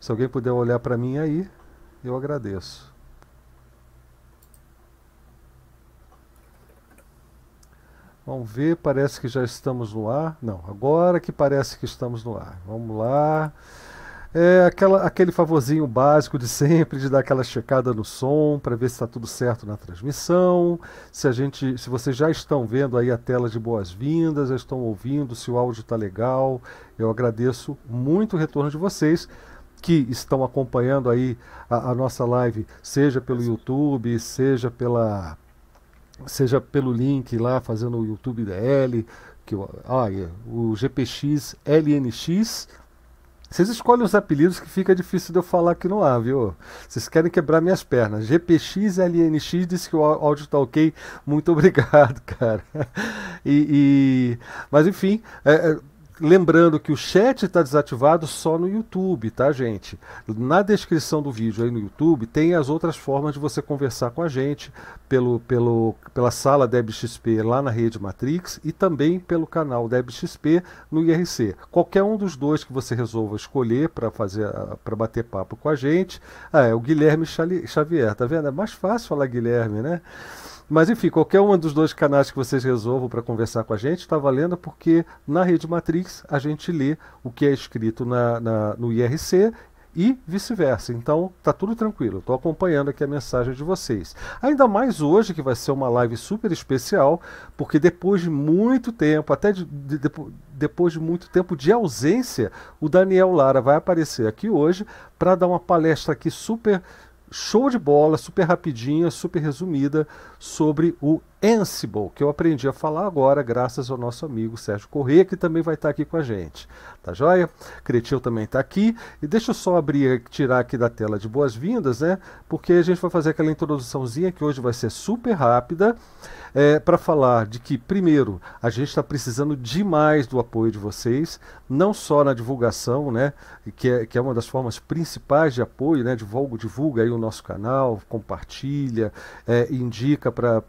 Se alguém puder olhar para mim aí, eu agradeço. Vamos ver, parece que já estamos no ar. Não, agora que parece que estamos no ar. Vamos lá. É aquela, aquele favorzinho básico de sempre, de dar aquela checada no som para ver se está tudo certo na transmissão. Se a gente, se vocês já estão vendo aí a tela de boas-vindas, já estão ouvindo, se o áudio está legal, eu agradeço muito o retorno de vocês que estão acompanhando aí a, a nossa live, seja pelo YouTube, seja pela seja pelo link lá fazendo o YouTube DL, que olha, o GPX LNX vocês escolhem os apelidos que fica difícil de eu falar aqui no ar, viu? Vocês querem quebrar minhas pernas. GPX LNX disse que o áudio tá ok. Muito obrigado, cara. E, e... Mas enfim, é, é Lembrando que o chat está desativado só no YouTube, tá, gente? Na descrição do vídeo aí no YouTube tem as outras formas de você conversar com a gente pelo, pelo, pela sala DebXP lá na rede Matrix e também pelo canal DebXP no IRC. Qualquer um dos dois que você resolva escolher para fazer para bater papo com a gente. Ah, é o Guilherme Xavier, tá vendo? É mais fácil falar Guilherme, né? Mas enfim, qualquer um dos dois canais que vocês resolvam para conversar com a gente está valendo, porque na Rede Matrix a gente lê o que é escrito na, na no IRC e vice-versa. Então tá tudo tranquilo. Estou acompanhando aqui a mensagem de vocês. Ainda mais hoje que vai ser uma live super especial, porque depois de muito tempo, até de, de, de, depois de muito tempo de ausência, o Daniel Lara vai aparecer aqui hoje para dar uma palestra aqui super show de bola, super rapidinha, super resumida sobre o Ansible, que eu aprendi a falar agora graças ao nosso amigo Sérgio Corrêa, que também vai estar aqui com a gente. Tá joia? Cretil também está aqui. E deixa eu só abrir, tirar aqui da tela de boas-vindas, né? Porque a gente vai fazer aquela introduçãozinha que hoje vai ser super rápida é, para falar de que, primeiro, a gente está precisando demais do apoio de vocês, não só na divulgação, né? Que é, que é uma das formas principais de apoio, né? Divulga, divulga aí o nosso canal, compartilha, é, indica para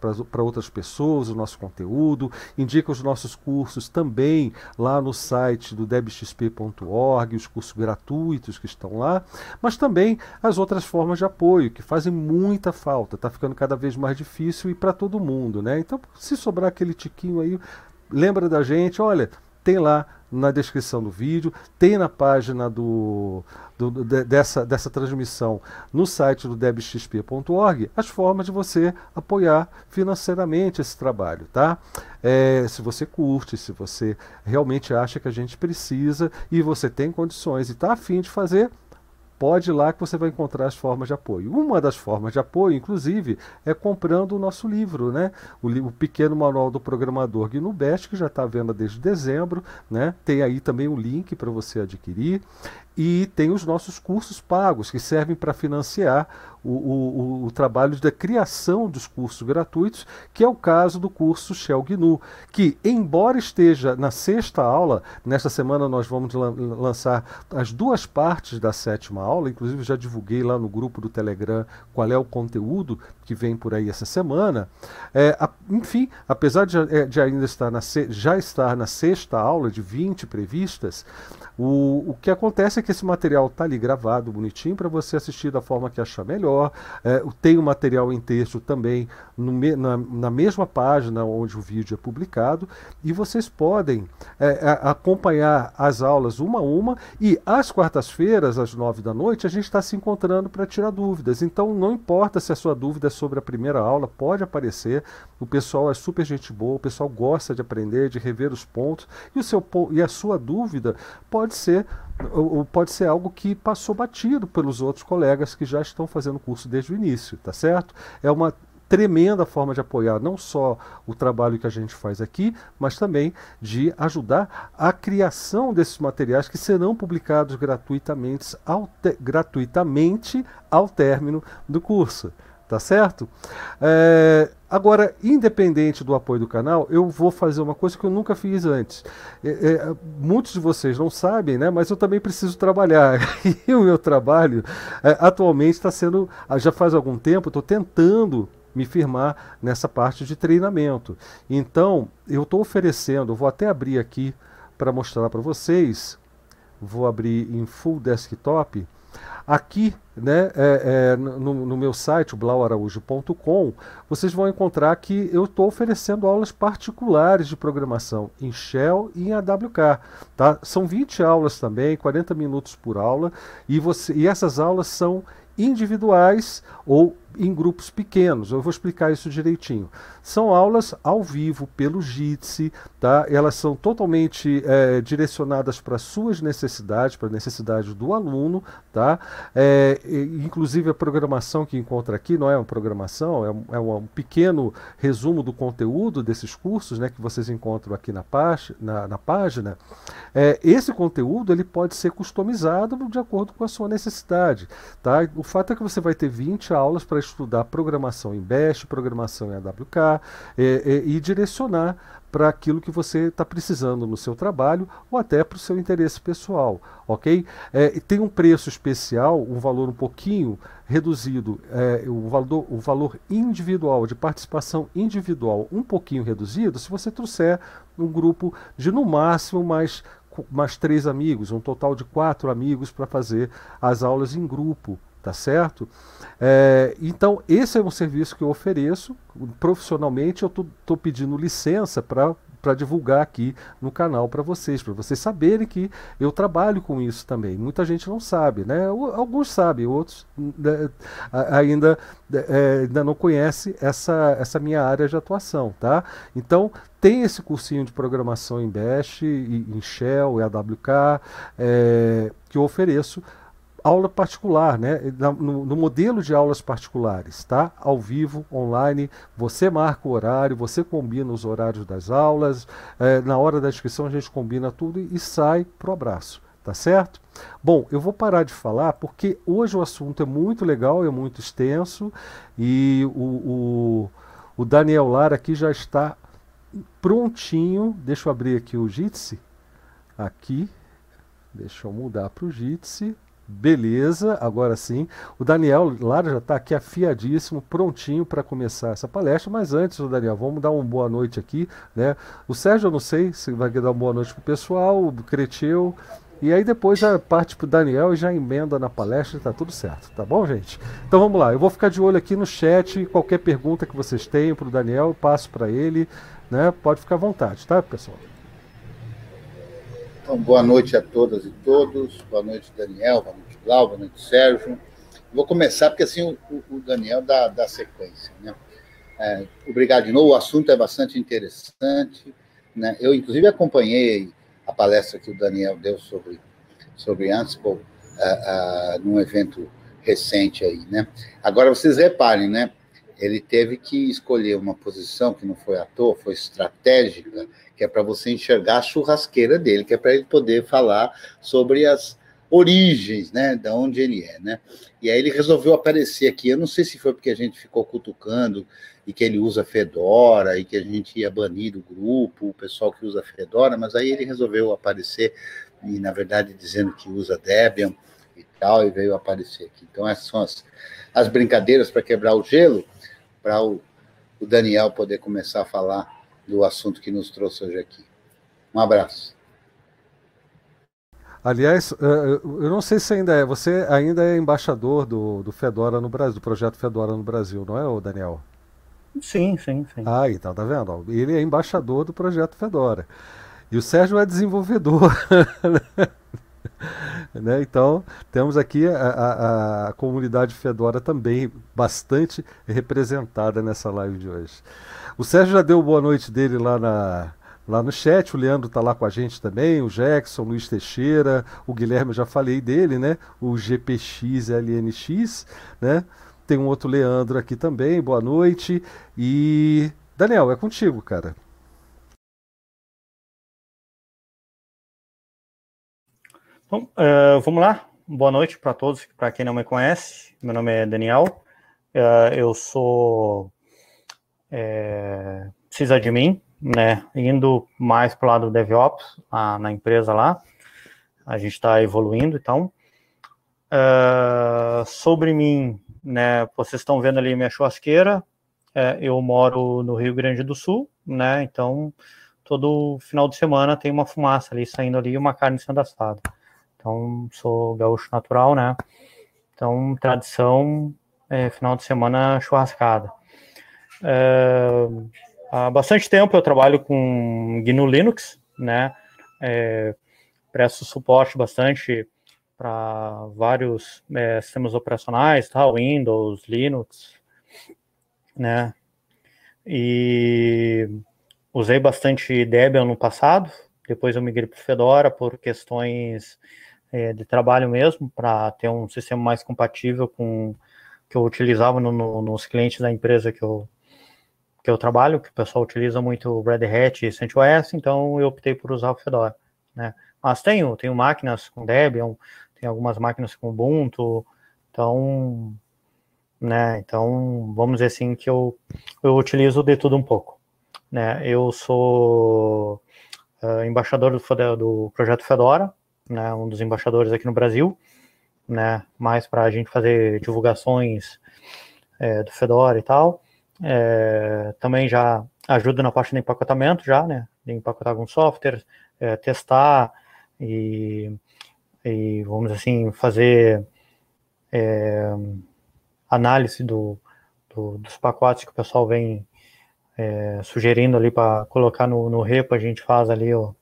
para outras pessoas o nosso conteúdo, indica os nossos cursos também lá no site do debxp.org, os cursos gratuitos que estão lá, mas também as outras formas de apoio que fazem muita falta, está ficando cada vez mais difícil e para todo mundo, né? Então, se sobrar aquele tiquinho aí, lembra da gente, olha, tem lá na descrição do vídeo, tem na página do, do, de, dessa, dessa transmissão no site do debxp.org as formas de você apoiar financeiramente esse trabalho, tá? É, se você curte, se você realmente acha que a gente precisa e você tem condições e está afim de fazer, pode ir lá que você vai encontrar as formas de apoio. Uma das formas de apoio, inclusive, é comprando o nosso livro, né? O, o Pequeno Manual do Programador GNU-Best, que já está à venda desde dezembro, né? Tem aí também o um link para você adquirir. E tem os nossos cursos pagos, que servem para financiar o, o, o, trabalho da criação dos cursos gratuitos, que é o caso do curso Shell GNU, que, embora esteja na sexta aula, nesta semana nós vamos lançar as duas partes da sétima aula, inclusive já divulguei lá no grupo do Telegram qual é o conteúdo que vem por aí essa semana. É, a, enfim, apesar de, é, de ainda estar na, já estar na sexta aula de 20 previstas, o, o que acontece é que esse material está ali gravado bonitinho para você assistir da forma que achar melhor. É, tem o material em texto também na, na, mesma página onde o vídeo é publicado e vocês podem é, acompanhar as aulas uma a uma e às quartas-feiras, às nove da noite, a gente está se encontrando para tirar dúvidas. Então não importa se a sua dúvida é sobre a primeira aula, pode aparecer. O pessoal é super gente boa, o pessoal gosta de aprender, de rever os pontos e, o seu, e a sua dúvida pode ser ou pode ser algo que passou batido pelos outros colegas que já estão fazendo o curso desde o início, tá certo? É uma tremenda forma de apoiar não só o trabalho que a gente faz aqui, mas também de ajudar a criação desses materiais que serão publicados gratuitamente ao, te, gratuitamente ao término do curso tá certo? É, agora, independente do apoio do canal, eu vou fazer uma coisa que eu nunca fiz antes. É, é, muitos de vocês não sabem, né? Mas eu também preciso trabalhar. E o meu trabalho é, atualmente está sendo, ah, já faz algum tempo, estou tentando me firmar nessa parte de treinamento. Então, eu estou oferecendo, vou até abrir aqui para mostrar para vocês. Vou abrir em full desktop. Aqui, né, é, é, no, no, meu site, blauaraújo.com, vocês vão encontrar que eu estou oferecendo aulas particulares de programação em Shell e em AWK. Tá? São 20 aulas também, 40 minutos por aula, e, você, e essas aulas são individuais ou em grupos pequenos. Eu vou explicar isso direitinho. São aulas ao vivo pelo Jitsi, tá? Elas são totalmente é, direcionadas para suas necessidades, para a necessidade do aluno, tá? É, inclusive a programação que encontra aqui não é uma programação, é um, é um pequeno resumo do conteúdo desses cursos, né? Que vocês encontram aqui na, na, na página. É, esse conteúdo ele pode ser customizado de acordo com a sua necessidade, tá? O fato é que você vai ter 20 aulas para estudar programação em Bash, programação em AWK e, e, e direcionar para aquilo que você está precisando no seu trabalho ou até para o seu interesse pessoal, ok? É, tem um preço especial, um valor um pouquinho reduzido, é, o, valor, o valor individual, de participação individual um pouquinho reduzido, se você trouxer um grupo de no máximo mais, mais três amigos, um total de quatro amigos para fazer as aulas em grupo, tá certo? É, então, esse é um serviço que eu ofereço profissionalmente. Eu estou pedindo licença para para divulgar aqui no canal para vocês, para vocês saberem que eu trabalho com isso também. Muita gente não sabe, né? Alguns sabem, outros né, ainda, é, ainda não conhecem essa, essa minha área de atuação, tá? Então, tem esse cursinho de programação em Bash, em Shell, em AWK, é, que eu ofereço aula particular, né? No, no, modelo de aulas particulares, tá? Ao vivo, online, você marca o horário, você combina os horários das aulas, é, na hora da inscrição a gente combina tudo e, sai pro abraço, tá certo? Bom, eu vou parar de falar porque hoje o assunto é muito legal, é muito extenso e o, o, o Daniel Lara aqui já está prontinho. Deixa eu abrir aqui o Jitsi. Aqui. Deixa eu mudar para o Jitsi. Beleza, agora sim. O Daniel Lara já está aqui afiadíssimo, prontinho para começar essa palestra. Mas antes, Daniel, vamos dar uma boa noite aqui. Né? O Sérgio, eu não sei se vai dar uma boa noite para o pessoal, o Creteu. E aí depois já parte para o Daniel e já emenda na palestra e tá tudo certo, tá bom, gente? Então vamos lá, eu vou ficar de olho aqui no chat, qualquer pergunta que vocês tenham para o Daniel, eu passo para ele, né? Pode ficar à vontade, tá, pessoal? Então, boa noite a todas e todos. Boa noite, Daniel. Boa noite, Cláudio. Boa noite, Sérgio. Vou começar porque assim o, o Daniel dá, dá sequência. Né? É, obrigado de novo. O assunto é bastante interessante. Né? Eu, inclusive, acompanhei a palestra que o Daniel deu sobre, sobre Ansible uh, uh, num evento recente aí. Né? Agora, vocês reparem, né? ele teve que escolher uma posição que não foi à toa, foi estratégica, que é para você enxergar a churrasqueira dele, que é para ele poder falar sobre as origens, né, de onde ele é, né? E aí ele resolveu aparecer aqui. Eu não sei se foi porque a gente ficou cutucando e que ele usa Fedora e que a gente ia banir do grupo o pessoal que usa Fedora, mas aí ele resolveu aparecer e na verdade dizendo que usa Debian e tal e veio aparecer aqui. Então essas são as, as brincadeiras para quebrar o gelo para o, o Daniel poder começar a falar do assunto que nos trouxe hoje aqui. Um abraço. Aliás, eh, eu não sei se ainda é. Você ainda é embaixador do, do Fedora no Brasil, do projeto Fedora no Brasil, não é, o Daniel? Sim, sim, sim. Ah, então tá vendo? Ele é embaixador do projeto Fedora. E o Sérgio é desenvolvedor. né? Então, temos aqui a, a, a, comunidade Fedora também bastante representada nessa live de hoje. O Sérgio já deu boa noite dele lá, na, lá no chat, o Leandro está lá com a gente também, o Jackson, o Luiz Teixeira, o Guilherme, eu já falei dele, né? O GPXLNX, né? Tem um outro Leandro aqui também, boa noite. E Daniel, é contigo, cara. Bom, uh, vamos lá. Boa noite para todos, para quem não me conhece. Meu nome é Daniel. Uh, eu sou é, sysadmin, né? Indo mais para o lado do DevOps a, na empresa lá. A gente está evoluindo, então. Uh, sobre mim, né? Vocês estão vendo ali minha churrasqueira. eu moro no Rio Grande do Sul, né? Então todo final de semana tem uma fumaça ali saindo ali e uma carne sendo assada. Então, sou gaúcho natural, né? Então, tradição, é, final de semana churrascada. É, há bastante tempo eu trabalho com GNU Linux, né? É, presto suporte bastante para vários é, sistemas operacionais, tal, Windows, Linux, né? E usei bastante Debian no passado, depois eu migrei para Fedora por questões é, de trabalho mesmo, para ter um sistema mais compatível com que eu utilizava no, no, nos clientes da empresa que eu, que eu trabalho, que o pessoal utiliza muito Red Hat e CentOS, então eu optei por usar o Fedora, né? Mas tenho, tenho máquinas com Debian, tem algumas máquinas com Ubuntu, então, né, então vamos dizer assim que eu, eu utilizo de tudo um pouco, né? Eu sou uh, embaixador do, do projeto Fedora, né, um dos embaixadores aqui no Brasil, né, mais para a gente fazer divulgações é, do Fedora e tal. É, também já ajuda na parte de empacotamento, já, né, de empacotar alguns softwares, é, testar e, e, vamos assim, fazer é, análise do, do, dos pacotes que o pessoal vem é, sugerindo ali para colocar no, no repo, a gente faz ali ó,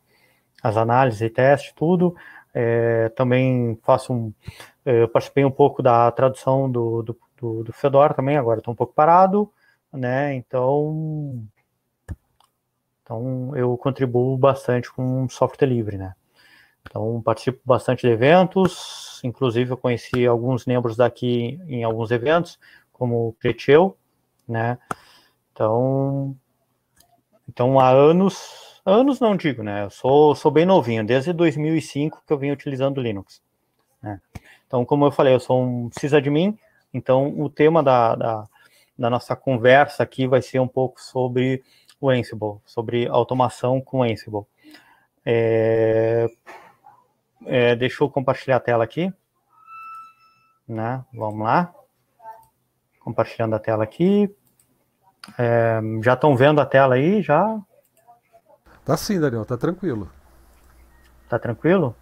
as análises e testes, tudo. É, também faço um. Participei um pouco da tradução do, do, do, do Fedora também, agora estou um pouco parado, né? Então. Então eu contribuo bastante com software livre, né? Então participo bastante de eventos, inclusive eu conheci alguns membros daqui em alguns eventos, como o Creteu, né? Então, então há anos Anos não digo, né? Eu sou, sou bem novinho, desde 2005 que eu venho utilizando Linux. Né? Então, como eu falei, eu sou um sysadmin, então o tema da, da, da nossa conversa aqui vai ser um pouco sobre o Ansible, sobre automação com Ansible. É, é, deixa eu compartilhar a tela aqui. Né? Vamos lá. Compartilhando a tela aqui. É, já estão vendo a tela aí? Já? Tá sim, Daniel, tá tranquilo. Tá tranquilo?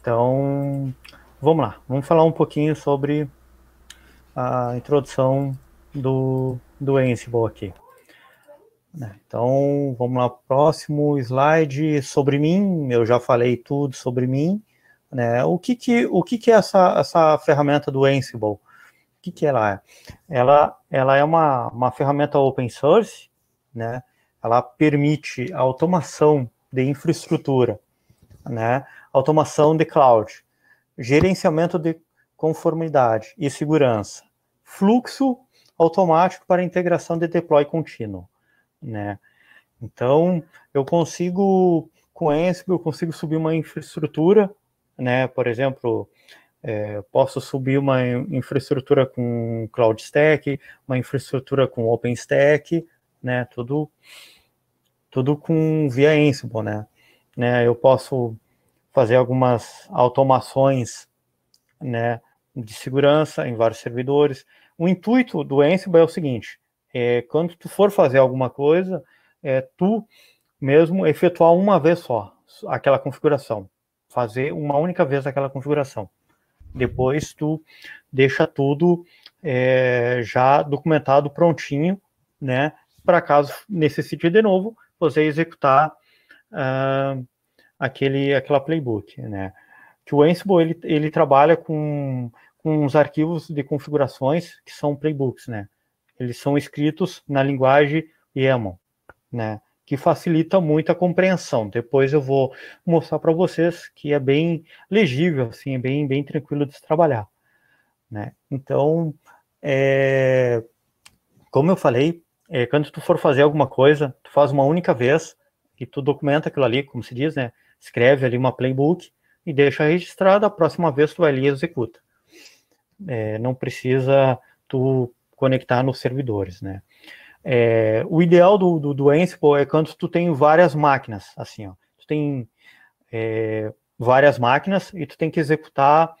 Então, vamos lá. Vamos falar um pouquinho sobre a introdução do, do Ansible aqui. Né, então, vamos lá, próximo slide sobre mim. Eu já falei tudo sobre mim. Né? O que que, o que, que é essa, essa ferramenta do Ansible? O que, que ela é? Ela, ela é uma, uma ferramenta open source, né? ela permite a automação de infraestrutura, né? automação de cloud, gerenciamento de conformidade e segurança, fluxo automático para integração de deploy contínuo, né? Então, eu consigo, com Ansible, eu consigo subir uma infraestrutura, né? Por exemplo, é, posso subir uma infraestrutura com Cloud Stack, uma infraestrutura com OpenStack, né? Tudo tudo com via Ansible, né? né? Eu posso fazer algumas automações, né, de segurança em vários servidores. O intuito do Ansible é o seguinte: é, quando tu for fazer alguma coisa, é tu mesmo efetuar uma vez só aquela configuração, fazer uma única vez aquela configuração. Depois tu deixa tudo é, já documentado prontinho, né? Para caso necessite de novo, você executar uh, aquele, aquela playbook, né? Que o Ansible, ele, ele trabalha com, com os arquivos de configurações que são playbooks, né? Eles são escritos na linguagem YAML, né? Que facilita muito a compreensão. Depois eu vou mostrar para vocês que é bem legível, assim, é bem, bem tranquilo de se trabalhar, né? Então, é, como eu falei, é, quando tu for fazer alguma coisa, tu faz uma única vez e tu documenta aquilo ali, como se diz, né? Escreve ali uma playbook e deixa registrado, a próxima vez tu vai ali e executa. É, não precisa tu conectar nos servidores, né? É, o ideal do, do, do, Ansible é quando tu tem várias máquinas, assim, ó. Tu tem é, várias máquinas e tu tem que executar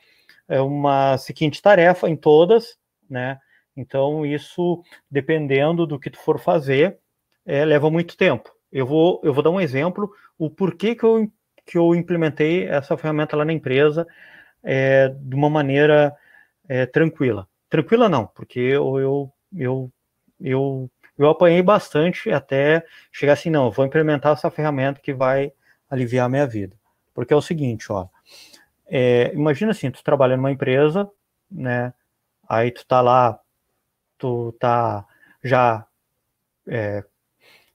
é, uma seguinte tarefa em todas, né? Então, isso, dependendo do que tu for fazer, é, leva muito tempo. eu vou, eu vou dar um exemplo, o porquê que eu, que eu implementei essa ferramenta lá na empresa é, de uma maneira é, tranquila. Tranquila não, porque eu, eu, eu, eu, eu apanhei bastante até chegar assim, não, vou implementar essa ferramenta que vai aliviar a minha vida. Porque é o seguinte, ó, é, imagina assim, tu trabalha numa empresa, né, aí tu tá lá, tu tá já é,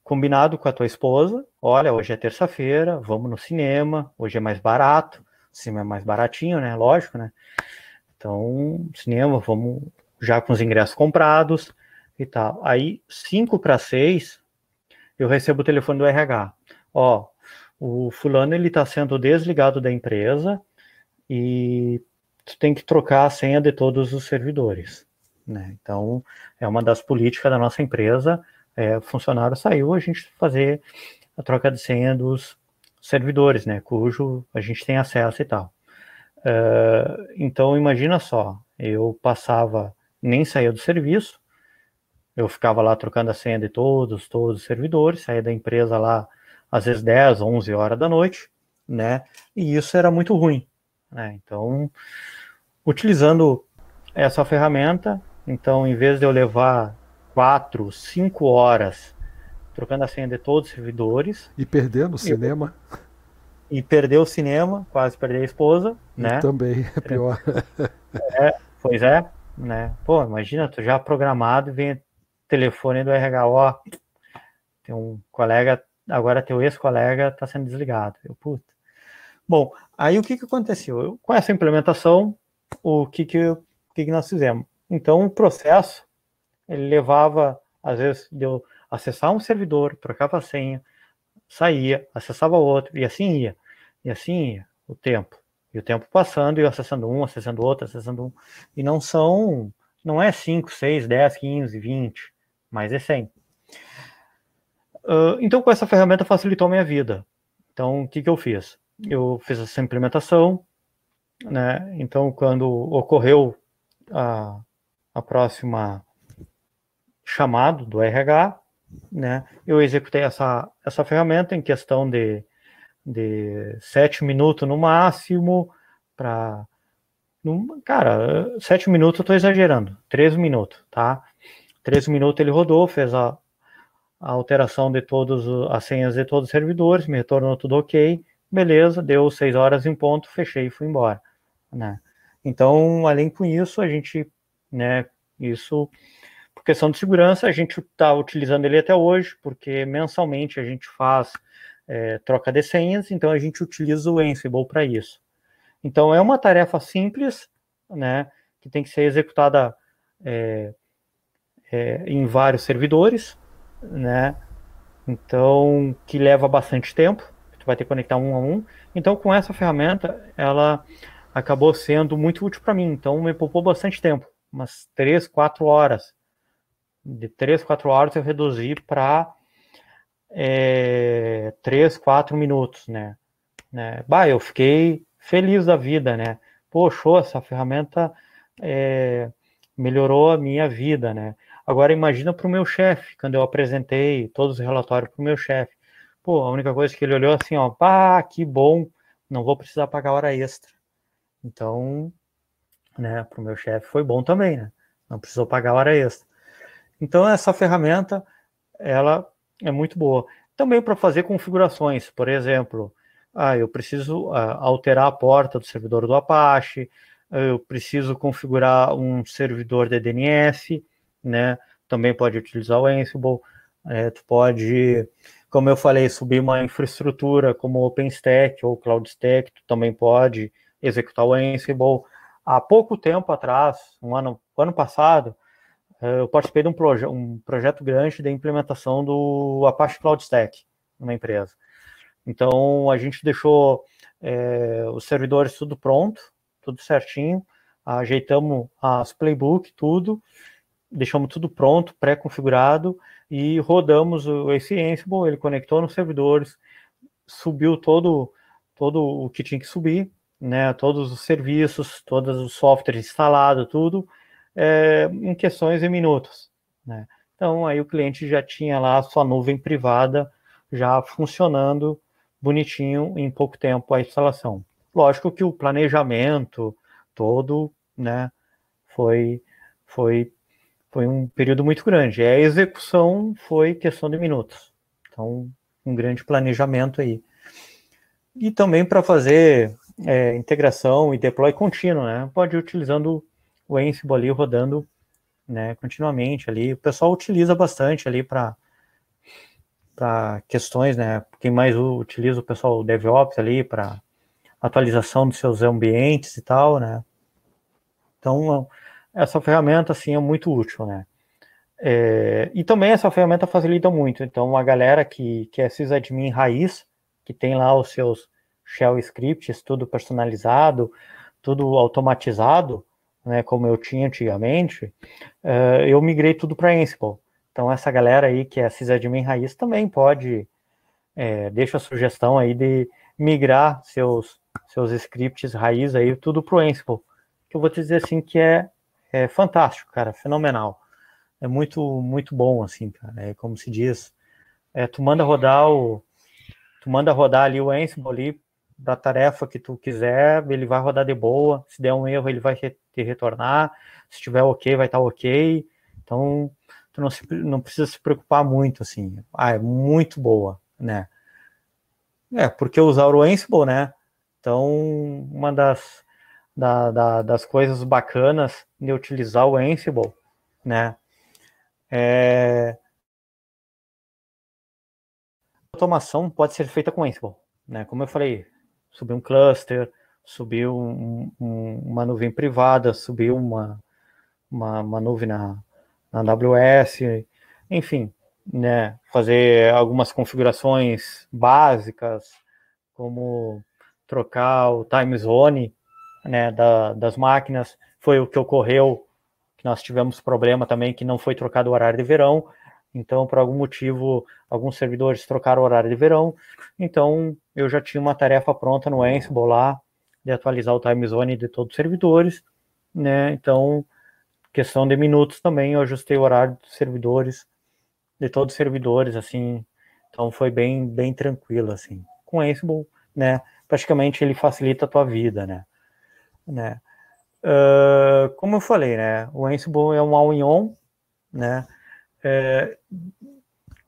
combinado com a tua esposa, olha, hoje é terça-feira, vamos no cinema, hoje é mais barato, o cinema é mais baratinho, né, lógico, né, então, cinema, vamos já com os ingressos comprados e tal. Aí, 5 para 6, eu recebo o telefone do RH. Ó, o fulano ele está sendo desligado da empresa e tu tem que trocar a senha de todos os servidores. Né? Então, é uma das políticas da nossa empresa. É, funcionário saiu, a gente fazer a troca de senha dos servidores, né? Cujo a gente tem acesso e tal. Uh, então, imagina só, eu passava, nem saía do serviço, eu ficava lá trocando a senha de todos, todos os servidores, saía da empresa lá às vezes 10, 11 horas da noite, né? E isso era muito ruim, né? Então, utilizando essa ferramenta, então, em vez de eu levar 4, 5 horas trocando a senha de todos os servidores... E perdendo o cinema... E perder o cinema, quase perder a esposa, né? Também, é pior. É, pois é, né? Pô, imagina, tu já programado vem telefone do RH, ó, tem um colega agora teu ex-colega está sendo desligado. Eu, puta. Bom, aí o que, que aconteceu? Eu, com essa implementação, o que que, o que que nós fizemos? Então, o processo, ele levava, às vezes, de eu acessar um servidor, trocava a senha, saía, acessava outro, e assim ia. E assim ia o tempo. E o tempo passando, e eu acessando um, acessando outro, acessando um. E não são, não é 5, 6, 10, 15, 20, mas é 100. Uh, então, com essa ferramenta facilitou a minha vida. Então, o que, que eu fiz? Eu fiz essa implementação, né? Então, quando ocorreu a, a próxima chamado do RH, né? Eu executei essa, essa ferramenta em questão de, de sete minutos no máximo para cara, sete minutos eu estou exagerando, três minutos, tá? Três minutos ele rodou, fez a, a alteração de todas as senhas de todos os servidores, me retornou tudo ok, beleza, deu seis horas em ponto, fechei e fui embora, né? Então, além com isso, a gente, né, isso, por questão de segurança, a gente está utilizando ele até hoje, porque mensalmente a gente faz é, troca de senhas, então a gente utiliza o Ansible para isso. Então, é uma tarefa simples, né, que tem que ser executada é, é, em vários servidores, né? Então, que leva bastante tempo, tu vai ter que conectar um a um. Então, com essa ferramenta, ela acabou sendo muito útil para mim. Então, me poupou bastante tempo, umas 3, 4 horas. De 3, 4 horas eu reduzi para é, 3, 4 minutos, né? né? Bah, eu fiquei feliz da vida, né? Poxa, essa ferramenta é, melhorou a minha vida, né? Agora imagina para o meu chefe, quando eu apresentei todos os relatórios para o meu chefe. Pô, a única coisa que ele olhou assim, ó, pá, que bom, não vou precisar pagar hora extra. Então, né, para o meu chefe foi bom também, né? Não precisou pagar hora extra. Então essa ferramenta, ela é muito boa. Também para fazer configurações, por exemplo, ah, eu preciso ah, alterar a porta do servidor do Apache, eu preciso configurar um servidor de DNS, né? Também pode utilizar o Ansible. É, tu pode, como eu falei, subir uma infraestrutura como OpenStack ou CloudStack, tu também pode executar o Ansible. Há pouco tempo atrás, um ano, ano passado, eu participei de um, proje um projeto grande de implementação do Apache CloudStack numa empresa. Então, a gente deixou é, os servidores tudo pronto, tudo certinho, ajeitamos as playbook, tudo, deixamos tudo pronto, pré-configurado e rodamos esse Ansible, ele conectou nos servidores, subiu todo, todo o que tinha que subir, né, todos os serviços, todos os softwares instalados, tudo, é, em questões de minutos. Né. Então, aí o cliente já tinha lá a sua nuvem privada já funcionando bonitinho em pouco tempo a instalação. Lógico que o planejamento todo, né, foi foi foi um período muito grande. A execução foi questão de minutos. Então, um grande planejamento aí. E também para fazer é, integração e deploy contínuo, né? Pode ir utilizando o Ansible ali rodando né, continuamente ali. O pessoal utiliza bastante ali para para questões, né? Quem mais utiliza o pessoal DevOps ali para atualização dos seus ambientes e tal, né? Então, essa ferramenta, assim, é muito útil, né? É, e também essa ferramenta facilita muito. Então, a galera que, que é sysadmin raiz, que tem lá os seus shell scripts, tudo personalizado, tudo automatizado, né, como eu tinha antigamente, uh, eu migrei tudo para Ansible. Então, essa galera aí que é sysadmin raiz também pode, é, deixa a sugestão aí de migrar seus, seus scripts raiz aí tudo para o Ansible. Que eu vou te dizer assim que é, é fantástico, cara, fenomenal. É muito, muito bom, assim, cara. É como se diz, é, tu manda rodar o, tu manda rodar ali o Ansible ali da tarefa que tu quiser, ele vai rodar de boa. Se der um erro, ele vai te retornar. Se tiver ok, vai estar tá ok. Então, tu não, se, não precisa se preocupar muito, assim. Ah, é muito boa, né? É, porque usar o Ansible, né? Então, uma das, da, da, das coisas bacanas de utilizar o Ansible, né? É... A automação pode ser feita com Ansible, né? Como eu falei, subir um cluster, subir um, um, uma nuvem privada, subir uma, uma, uma nuvem na, na AWS, enfim, né, fazer algumas configurações básicas, como trocar o time zone né, da, das máquinas. Foi o que ocorreu, que nós tivemos problema também, que não foi trocado o horário de verão. Então, por algum motivo, alguns servidores trocaram o horário de verão. Então, eu já tinha uma tarefa pronta no Ansible lá, de atualizar o time zone de todos os servidores. Né? Então, questão de minutos também, eu ajustei o horário dos servidores, de todos os servidores, assim, então foi bem, bem tranquilo, assim. Com Ansible, né, praticamente ele facilita a tua vida, né, né. Uh, como eu falei, né, o Ansible é um all-in-on, né, é,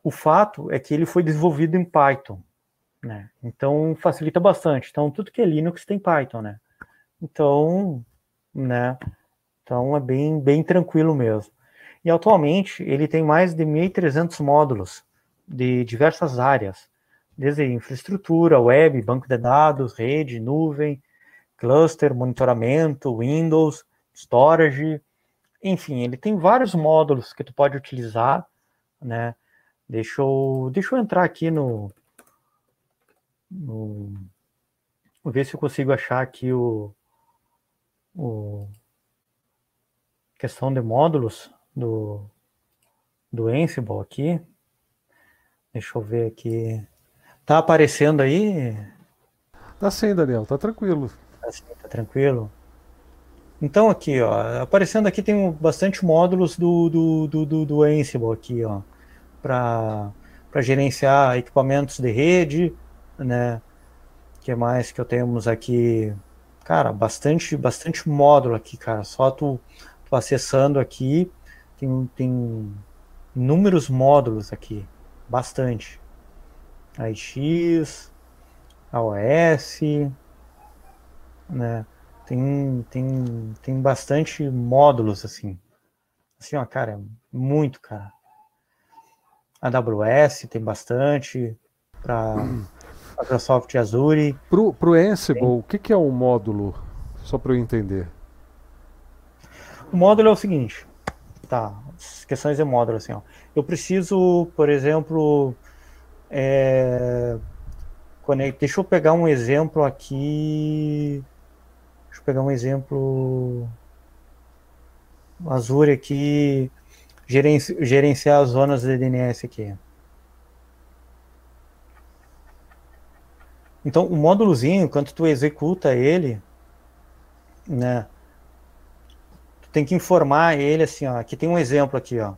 o fato é que ele foi desenvolvido em Python, né, então facilita bastante, então tudo que é Linux tem Python, né, então, né, então é bem, bem tranquilo mesmo. E atualmente ele tem mais de 1.300 módulos de diversas áreas, desde infraestrutura, web, banco de dados, rede, nuvem, cluster, monitoramento, Windows, storage, enfim, ele tem vários módulos que tu pode utilizar, né? Deixa eu, deixa eu entrar aqui no, vou ver se eu consigo achar aqui o, o questão de módulos do, do Ansible aqui. Deixa eu ver aqui. Tá aparecendo aí? Tá sim, Daniel, tá tranquilo. Tá sim, tá tranquilo. Então aqui, ó, aparecendo aqui tem bastante módulos do, do, do, do, do Ansible aqui, ó, para gerenciar equipamentos de rede, né? que mais que eu temos aqui? Cara, bastante, bastante módulo aqui, cara. Só tu Estou acessando aqui, tem, tem inúmeros módulos aqui, bastante. AIX, AOS, né? Tem, tem, tem bastante módulos assim. Assim, ó, cara, muito, cara. AWS tem bastante, para Microsoft Azure. Pro, pro Ansible, tem. o que, que é um módulo? Só para eu entender. O módulo é o seguinte, tá? As questões de módulo, assim, ó. Eu preciso, por exemplo, é, deixa eu pegar um exemplo aqui. Deixa eu pegar um exemplo. Azure aqui. Gerenci, gerenciar as zonas de DNS aqui. Então, o módulozinho, quando tu executa ele, né? tem que informar ele assim, ó, aqui tem um exemplo aqui, ó.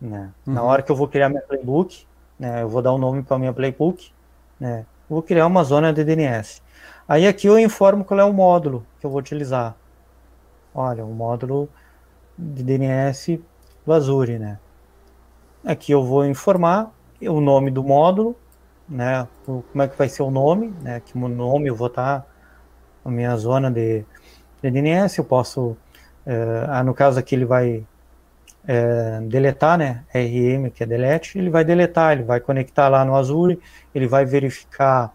Né? Uhum. Na hora que eu vou criar meu playbook, né? Eu vou dar um nome para minha playbook, né? Vou criar uma zona de DNS. Aí aqui eu informo qual é o módulo que eu vou utilizar. Olha, o módulo de DNS do Azure, né? Aqui eu vou informar o nome do módulo, né? Como é que vai ser o nome, né? Que nome eu vou estar a minha zona de, de DNS. Eu posso, é, ah, no caso aqui ele vai é, deletar, né? RM que é delete, ele vai deletar, ele vai conectar lá no Azure, ele vai verificar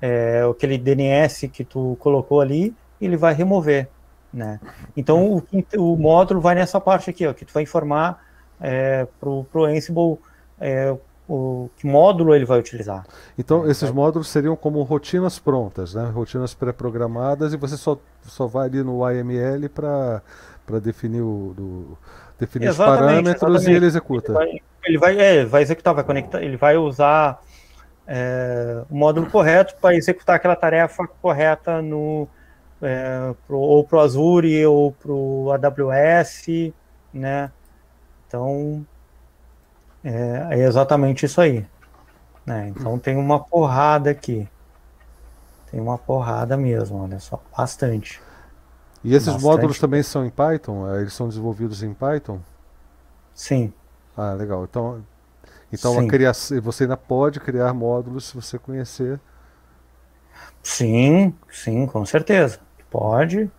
é, aquele DNS que tu colocou ali, ele vai remover, né? Então o, o módulo vai nessa parte aqui, ó, que tu vai informar é, pro, pro Ansible é, o que módulo ele vai utilizar. Então esses módulos seriam como rotinas prontas, né? Rotinas pré-programadas e você só, só vai ali no YML para definir o do, definir os parâmetros exatamente. e ele executa. Ele vai, ele vai, é, vai executar, vai conectar, ele vai usar é, o módulo correto para executar aquela tarefa correta no é, pro, ou para o Azure ou para o AWS, né? Então é, é exatamente isso aí. Né? Então tem uma porrada aqui. Tem uma porrada mesmo, olha só, bastante. E esses bastante. módulos também são em Python? É, eles são desenvolvidos em Python? Sim. Ah, legal. Então, então a criação, você ainda pode criar módulos se você conhecer. Sim, sim, com certeza. Pode.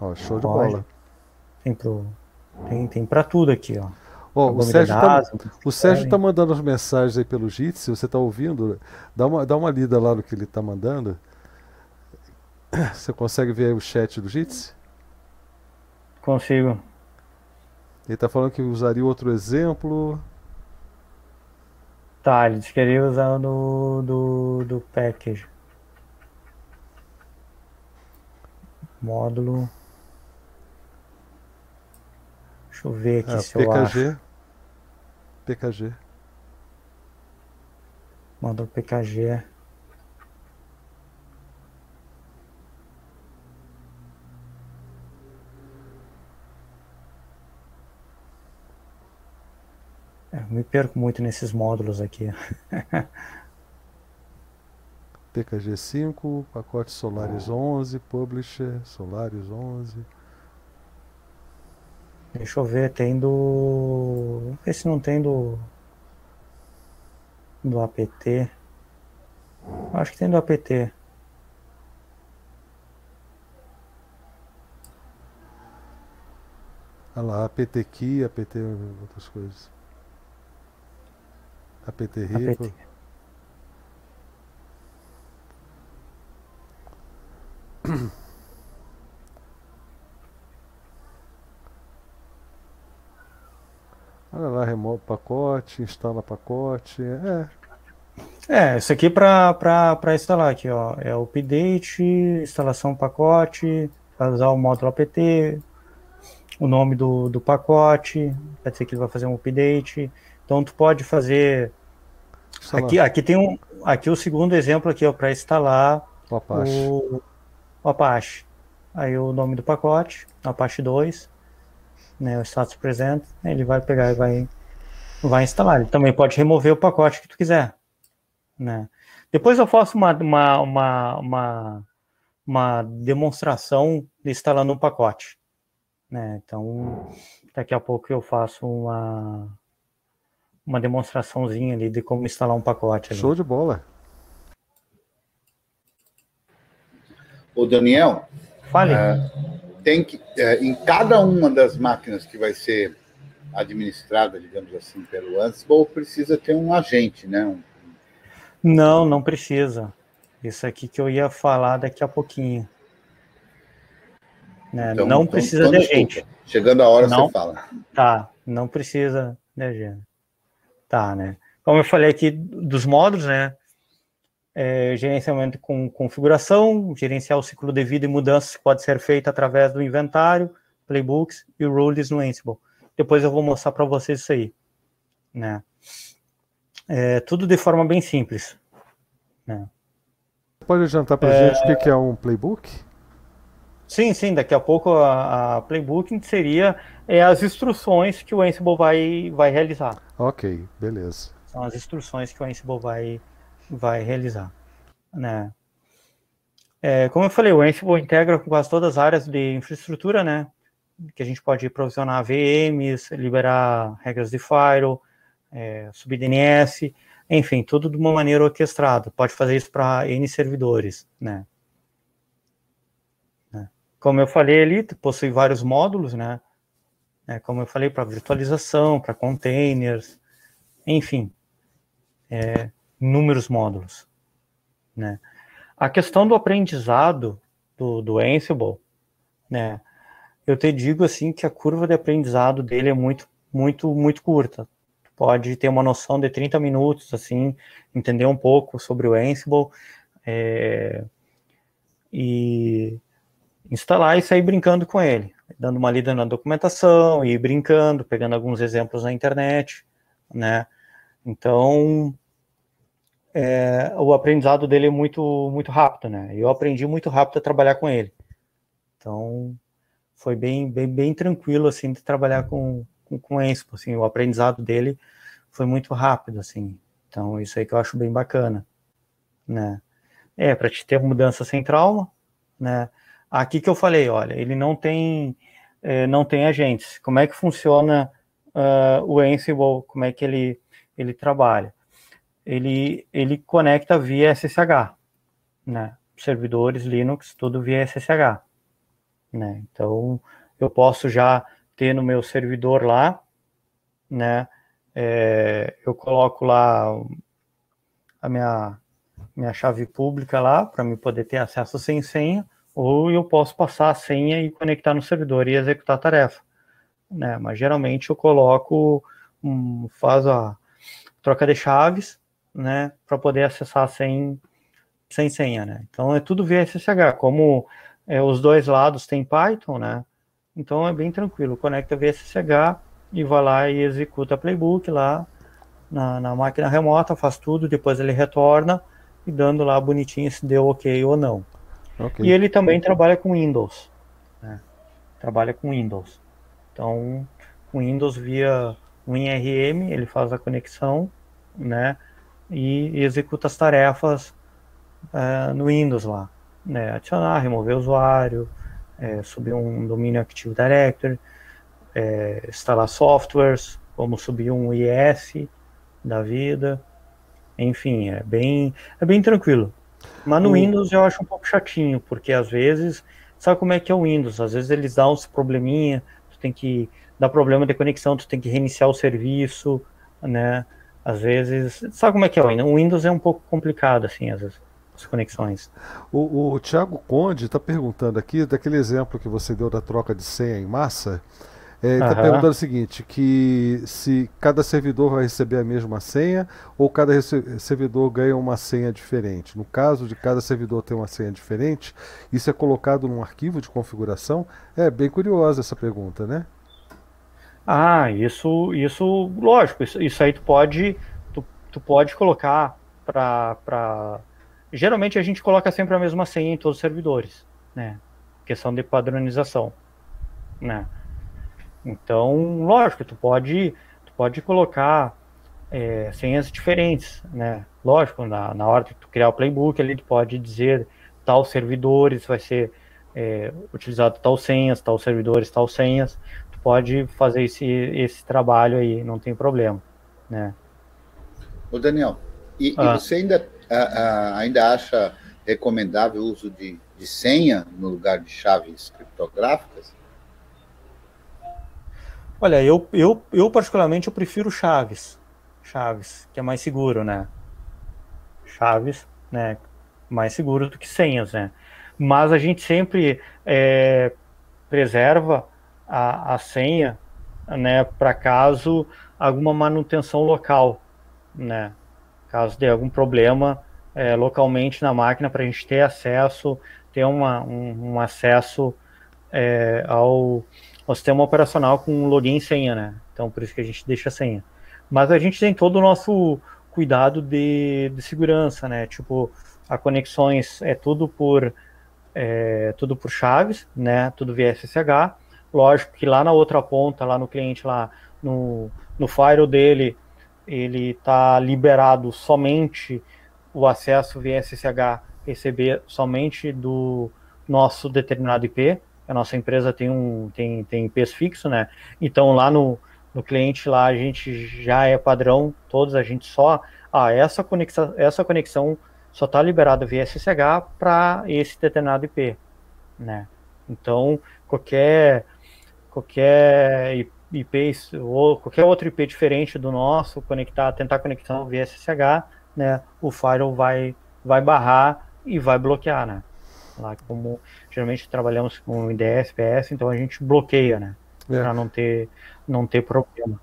Ó, show pode. de bola. Tem, pro, tem, tem para tudo aqui, ó. Ó, o Sérgio, tá, o Sérgio tá mandando as mensagens aí pelo Jitsi, você tá ouvindo? Dá uma, dá uma lida lá no que ele tá mandando. Você consegue ver o chat do Jitsi? Consigo. Ele tá falando que usaria outro exemplo. Tá, ele queria usar do, do, do package. Módulo. Deixa eu ver aqui é, se PKG. eu acho. PKG. Módulo PKG. É, me perco muito nesses módulos aqui. PKG5, pacote Solaris 11, Publisher, Solaris 11. Deixa eu ver, tem do. Vamos ver se não tem do. Do APT. Acho que tem do APT. Olha lá, APT Key, APT outras coisas. APT Rico. APT. Olha lá, remove pacote, instala pacote. É. É, isso aqui para instalar aqui, ó. É update, instalação pacote, usar o módulo apt, o nome do, do pacote, vai dizer que ele vai fazer um update. Então tu pode fazer. Aqui, aqui tem um. Aqui o segundo exemplo aqui, ó, para instalar o Apache. O, o Apache. Aí o nome do pacote, Apache 2 né, o status present, ele vai pegar e vai, vai instalar. Ele também pode remover o pacote que tu quiser. Né? Depois eu faço uma, uma, uma, uma, uma demonstração de instalando um pacote. Né? Então, daqui a pouco eu faço uma, uma demonstraçãozinha ali de como instalar um pacote. Ali. Show de bola. Ô Daniel, Fale. Uh, tem que, é, em cada uma das máquinas que vai ser administrada, digamos assim, pelo Ansible, precisa ter um agente, né? Um... Não, não precisa. Isso aqui que eu ia falar daqui a pouquinho. Né? Então, não então, precisa então, de agente. Chegando a hora não, você fala. Tá, não precisa de agente. Tá, né? Como eu falei aqui dos módulos, né? É, gerenciamento com configuração, gerenciar o ciclo de vida e mudanças que pode ser feito através do inventário, playbooks e rules no Ansible. Depois eu vou mostrar para vocês isso aí. Né? É, tudo de forma bem simples. Né? Pode adiantar para a é... gente o que é um playbook? Sim, sim, daqui a pouco a, a playbook seria é, as instruções que o Ansible vai, vai realizar. Ok, beleza. São as instruções que o Ansible vai, vai realizar, né? É, como eu falei, o Ansible integra com quase todas as áreas de infraestrutura, né? Que a gente pode provisionar VMs, liberar regras de firewall, é, subir DNS, enfim, tudo de uma maneira orquestrada. Pode fazer isso para N servidores, né? né? Como eu falei ali, possui vários módulos, né? É, como eu falei, para virtualização, para containers, enfim, é, inúmeros módulos, né? A questão do aprendizado do, do Ansible, né? Eu te digo assim que a curva de aprendizado dele é muito, muito, muito curta. Pode ter uma noção de 30 minutos, assim, entender um pouco sobre o Ansible é, e instalar e sair brincando com ele, dando uma lida na documentação e brincando, pegando alguns exemplos na internet, né? Então, é, o aprendizado dele é muito, muito rápido, né? Eu aprendi muito rápido a trabalhar com ele. Então, foi bem, bem, bem tranquilo, assim, de trabalhar com, com, com o Expo, assim, o aprendizado dele foi muito rápido, assim. Então, isso aí que eu acho bem bacana, né? É, para te ter mudança sem trauma, né? Aqui que eu falei, olha, ele não tem, é, não tem agentes. Como é que funciona uh, o Ansible? Como é que ele, ele trabalha? Ele, ele conecta via SSH, né? Servidores Linux, tudo via SSH, né? Então, eu posso já ter no meu servidor lá, né? É, eu coloco lá a minha, minha chave pública lá para me poder ter acesso sem senha, ou eu posso passar a senha e conectar no servidor e executar a tarefa, né? Mas geralmente eu coloco, um, faz a troca de chaves, né, para poder acessar sem, sem senha, né? Então é tudo via SSH, como é, os dois lados têm Python, né? Então é bem tranquilo, conecta via SSH e vai lá e executa playbook lá na, na máquina remota, faz tudo, depois ele retorna e dando lá bonitinho se deu ok ou não. Okay. E ele também trabalha com Windows, né? Trabalha com Windows. Então, com Windows via WinRM, ele faz a conexão, né? E, executa as tarefas é, no Windows lá. Né? Adicionar, remover usuário, é, subir um domínio Active Directory, é, instalar softwares, como subir um IS da vida. Enfim, é bem, é bem tranquilo. Mas no. Windows eu acho um pouco chatinho, porque às vezes, sabe como é que é o Windows? Às vezes eles dão uns probleminha, tu tem que dar problema de conexão, tu tem que reiniciar o serviço, né? Às vezes, sabe como é que é o Windows? é um pouco complicado, assim, às vezes, as conexões. O, o Thiago Conde está perguntando aqui, daquele exemplo que você deu da troca de senha em massa, ele está uhum. perguntando o seguinte, que se cada servidor vai receber a mesma senha ou cada servidor ganha uma senha diferente. No caso de cada servidor ter uma senha diferente, isso é colocado num arquivo de configuração? É bem curiosa essa pergunta, né? Ah, isso, isso, lógico, isso, isso aí tu pode, tu, tu pode colocar para, geralmente a gente coloca sempre a mesma senha em todos os servidores, né? Questão de padronização, né? Então, lógico, tu pode, tu pode colocar é, senhas diferentes, né? Lógico, na, na hora de tu criar o playbook, ele pode dizer tal servidores vai ser é, utilizado tal senhas, tal servidores, tal senhas pode fazer esse, esse trabalho aí, não tem problema, né? Ô Daniel, e, ah. e você ainda, a, a, ainda acha recomendável o uso de, de senha no lugar de chaves criptográficas? Olha, eu, eu, eu particularmente eu prefiro chaves, chaves, que é mais seguro, né? Chaves, né? Mais seguro do que senhas, né? Mas a gente sempre é, preserva a, a senha, né, para caso alguma manutenção local, né, caso de algum problema é, localmente na máquina para a gente ter acesso, ter uma, um, um acesso é, ao, ao, sistema operacional com login e senha, né? Então por isso que a gente deixa a senha. Mas a gente tem todo o nosso cuidado de, de segurança, né? Tipo, a conexões é tudo por é, tudo por chaves, né? Tudo via SSH Lógico que lá na outra ponta, lá no cliente, lá no, no firewall dele, ele está liberado somente o acesso via SSH receber somente do nosso determinado IP. A nossa empresa tem um tem, tem IPs fixo, né? Então lá no, no cliente lá a gente já é padrão, todos a gente só ah, essa conexão essa conexão só está liberada via SSH para esse determinado IP, né? Então qualquer qualquer IP ou qualquer outro IP diferente do nosso, conectar, tentar conectar via SSH, né, o firewall vai, vai barrar e vai bloquear, né? Lá como geralmente trabalhamos com IDS, PS, então a gente bloqueia, né? É. Para não ter, não ter problema.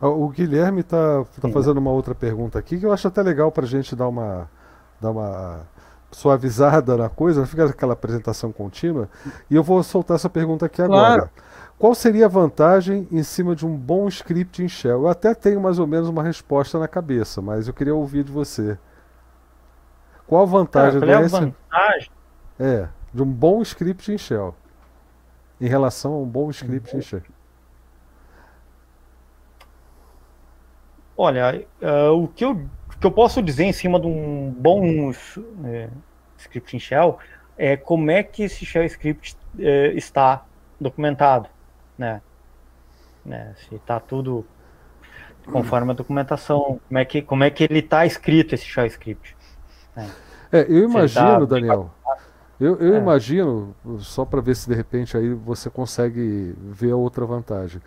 Ah, o Guilherme está tá fazendo uma outra pergunta aqui que eu acho até legal para a gente dar uma, dar uma suavizada na coisa, não fica aquela apresentação contínua. E eu vou soltar essa pergunta aqui agora. Qual seria a vantagem em cima de um bom script em Shell? Eu até tenho mais ou menos uma resposta na cabeça, mas eu queria ouvir de você. Qual a vantagem Cara, do é a vantagem? É, de um bom script em Shell. Em relação a um bom script uhum. em Shell. Olha, uh, o, que eu, o que eu posso dizer em cima de um bom uh, script em Shell é como é que esse Shell script uh, está documentado né? né? Se está tudo conforme a documentação, como é que, como é que ele está escrito esse shell script? Né? É, eu tá imagino, tá... Daniel. Eu, eu é. imagino, só para ver se de repente aí você consegue ver a outra vantagem.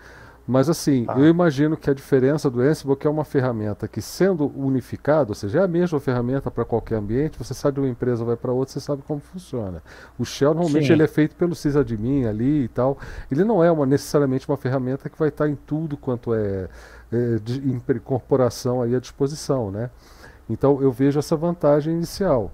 Mas assim, tá. eu imagino que a diferença do Ansible é que é uma ferramenta que sendo unificada, ou seja, é a mesma ferramenta para qualquer ambiente, você sabe de uma empresa vai para outra, você sabe como funciona. O Shell normalmente ele é feito pelo sysadmin ali e tal. Ele não é uma, necessariamente uma ferramenta que vai estar em tudo quanto é, é de incorporação aí à disposição, né? Então eu vejo essa vantagem inicial.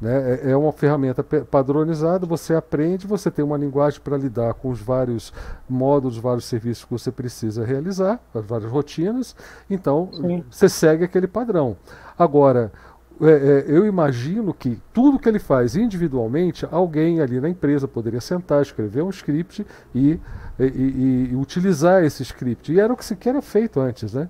Né? É, é uma ferramenta padronizada, você aprende, você tem uma linguagem para lidar com os vários módulos, vários serviços que você precisa realizar, as várias rotinas, então Sim. você segue aquele padrão. Agora, é, é, eu imagino que tudo que ele faz individualmente, alguém ali na empresa poderia sentar, escrever um script e, e, e, e utilizar esse script. E era o que sequer era feito antes, né?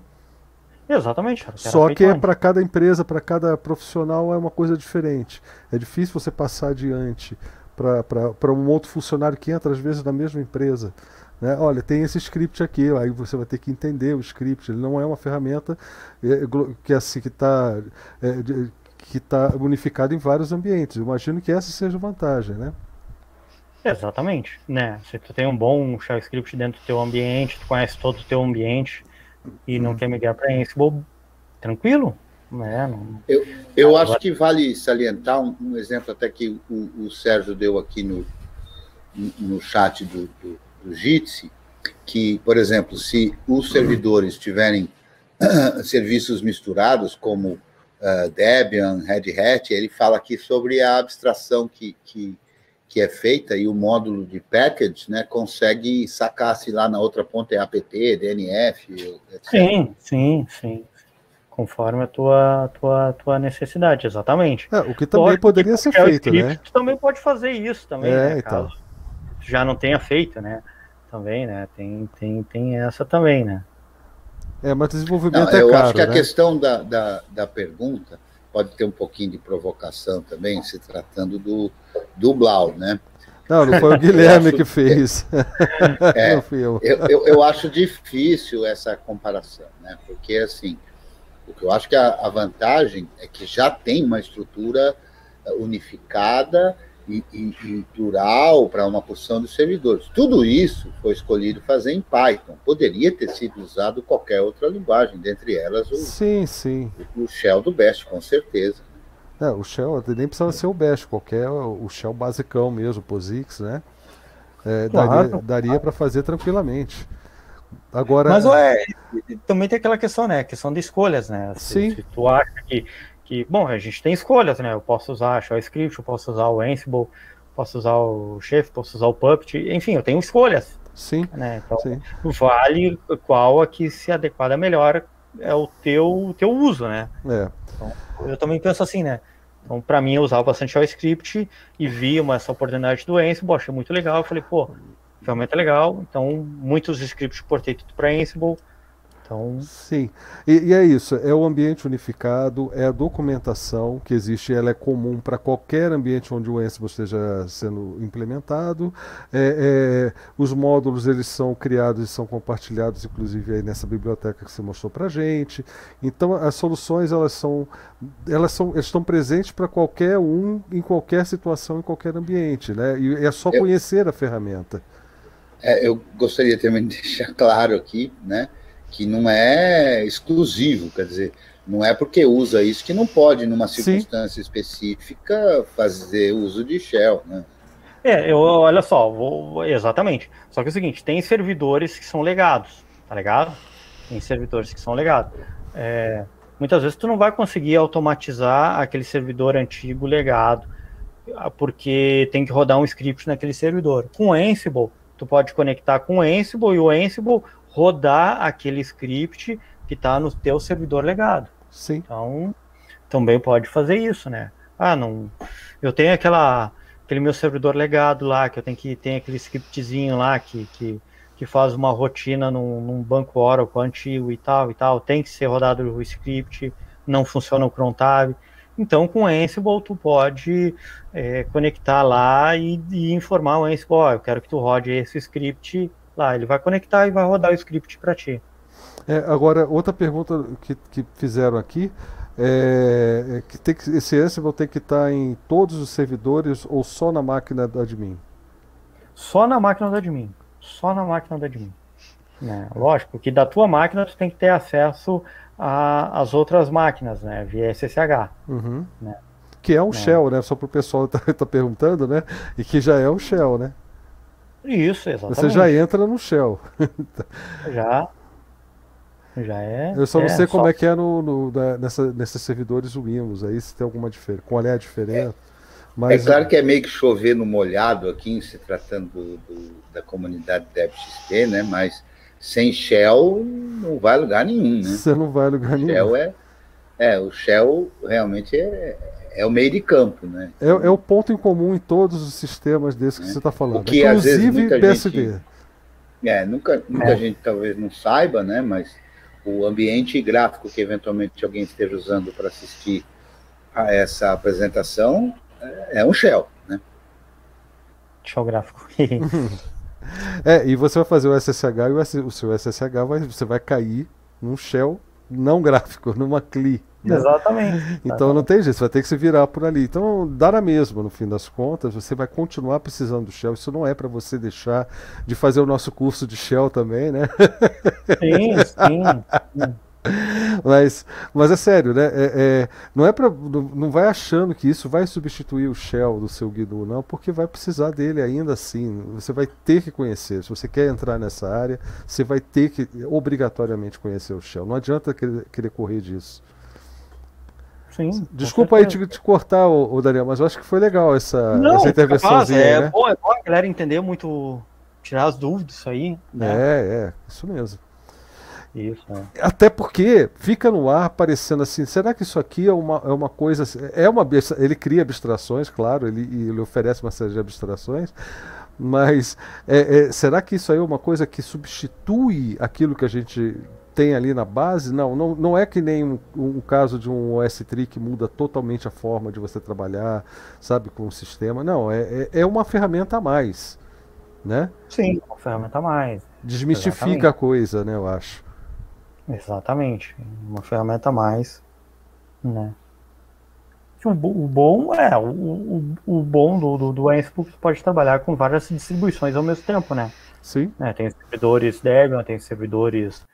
Exatamente. Só que é para cada empresa, para cada profissional é uma coisa diferente. É difícil você passar adiante para um outro funcionário que entra às vezes na mesma empresa. Né? Olha, tem esse script aqui, aí você vai ter que entender o script. Ele não é uma ferramenta é, que assim que está é, que está unificado em vários ambientes. Eu imagino que essa seja a vantagem, né? Exatamente, né? Se tu tem um bom shell script dentro do teu ambiente, tu conhece todo o teu ambiente, e não quer migrar para Ansible, tranquilo. Né? Não... Eu, eu acho que vale salientar um, um exemplo até que o, o, Sérgio deu aqui no, no chat do, do, do Jitsi, que, por exemplo, se os servidores tiverem uh, serviços misturados, como uh, Debian, Red Hat, ele fala aqui sobre a abstração que, que que é feita e o módulo de package né, consegue sacar se lá na outra ponta é apt, DNF, etc. Sim, sim, sim. Conforme a tua, tua, tua necessidade, exatamente. É, o que também Lógico poderia ser feito, script, né? Tu também pode fazer isso também, é, né, então. caso já não tenha feito, né? Também, né? Tem, tem, tem essa também, né? É, mas desenvolvimento não, é eu caro, acho que né? a questão da, da, da pergunta pode ter um pouquinho de provocação também, se tratando do, do Blau, né? Não, não foi o Guilherme que fez. É, não fui eu. Eu, eu. eu, acho difícil essa comparação, né? Porque, assim, o que eu acho que a, a vantagem é que já tem uma estrutura unificada e, e, e plural para uma porção de servidores. Tudo isso foi escolhido fazer em Python. Poderia ter sido usado qualquer outra linguagem, dentre elas o, sim, sim. o, o Shell do Best, com certeza. É, o Shell nem precisava ser o Bash, qualquer o Shell basicão mesmo, o POSIX, né? É, claro, daria daria para fazer tranquilamente. Agora, Mas é, também tem aquela questão, né? Questão de escolhas, né? Se, Sim. se tu acha que que, bom, a gente tem escolhas, né? Eu posso usar Shell Script, eu posso usar o Ansible, posso usar o Chef, posso usar o Puppet, enfim, eu tenho escolhas. Sim. Né? Então, sim. vale qual a que se adequada melhor é o teu, teu uso, né? É. Então, eu também penso assim, né? Então, para mim, eu usava bastante Shell Script e vi uma, essa oportunidade do Ansible, achei muito legal. Eu falei, pô, ferramenta legal. Então, muitos scripts portei tudo para Ansible Então... Sim, e, e, é isso, é o ambiente unificado, é a documentação que existe, ela é comum para qualquer ambiente onde o Ansible esteja sendo implementado, é, é, os módulos eles são criados e são compartilhados, inclusive aí nessa biblioteca que você mostrou para gente, então as soluções elas são, elas são, elas estão presentes para qualquer um, em qualquer situação, em qualquer ambiente, né? e é só conhecer a ferramenta. É, eu gostaria também de deixar claro aqui, né, que não é exclusivo, quer dizer, não é porque usa isso que não pode, numa circunstância Sim. específica, fazer uso de shell, né? É, eu, olha só, vou, exatamente. Só que é o seguinte, tem servidores que são legados, tá ligado? Tem servidores que são legados. É, muitas vezes tu não vai conseguir automatizar aquele servidor antigo legado, porque tem que rodar um script naquele servidor. Com Ansible, tu pode conectar com o Ansible e o Ansible rodar aquele script que está no teu servidor legado. Sim. Então, também pode fazer isso, né? Ah, não. Eu tenho aquela aquele meu servidor legado lá, que eu tenho que tem aquele scriptzinho lá que, que, que faz uma rotina num, num banco Oracle antigo e tal e tal, tem que ser rodado o script, não funciona o crontab. Então, com o Ansible, tu pode é, conectar lá e, e informar o Ansible, oh, eu quero que tu rode esse script lá. Ele vai conectar e vai rodar o script para ti. É, agora, outra pergunta que, que fizeram aqui é, é que, tem que esse Ansible tem que estar em todos os servidores ou só na máquina do admin? Só na máquina do admin. Só na máquina do admin. É, lógico que da tua máquina tu tem que ter acesso às outras máquinas, né? Via SSH. Uhum. Né? Que é um é. shell, né? Só para o pessoal estar tá, tá perguntando, né? E que já é um shell, né? Isso, exatamente. Você já entra no shell. já. Já é. Eu só não é, sei como é que é no, no nessa, nesses servidores Windows aí, se tem alguma diferença. Qual é a diferença? É. Mas, é claro que é meio que chover no molhado aqui, se tratando do, do, da comunidade DevXP, né? Mas sem Shell não vai lugar nenhum, né? Você não vai a lugar nenhum. Shell é, é, o Shell realmente é, é o meio de campo, né? É, é o ponto em comum em todos os sistemas desses que é. você está falando. O que, Inclusive às vezes, PSD. Gente, é, nunca, muita é. gente talvez não saiba, né? Mas o ambiente gráfico que eventualmente alguém esteja usando para assistir a essa apresentação é, é um shell, né? Shell gráfico. é, e você vai fazer o SSH e o, seu SSH vai, você vai cair num shell não gráfico, numa CLI. Né? Exatamente. Então não tem jeito, você vai ter que se virar por ali. Então dá na mesma, no fim das contas, você vai continuar precisando do Shell. Isso não é para você deixar de fazer o nosso curso de Shell também, né? Sim, sim. Mas, mas é sério, né? É, é, não é para não vai achando que isso vai substituir o shell do seu GNU, não, porque vai precisar dele ainda assim. Você vai ter que conhecer. Se você quer entrar nessa área, você vai ter que obrigatoriamente conhecer o shell. Não adianta querer, querer correr disso. Sim, Desculpa aí te, te cortar, o, Daniel, mas eu acho que foi legal essa, Não, essa intervençãozinha. É, né? bom, é bom a galera entender muito, tirar as dúvidas aí. Né? É, é, isso mesmo. Isso, é. Até porque fica no ar parecendo assim, será que isso aqui é uma, é uma coisa. É uma Ele cria abstrações, claro, ele, ele oferece uma série de abstrações, mas é, é, será que isso aí é uma coisa que substitui aquilo que a gente tem ali na base, não, não, não é que nem um, um caso de um OS Tree que muda totalmente a forma de você trabalhar, sabe, com o sistema. Não, é, é, é uma ferramenta a mais, né? Sim, uma ferramenta a mais. Desmistifica Exatamente. a coisa, né, eu acho. Exatamente, uma ferramenta a mais, né? O, o bom é, o, o, o bom do, do, do Ansible pode trabalhar com várias distribuições ao mesmo tempo, né? Sim. É, tem servidores Debian, tem servidores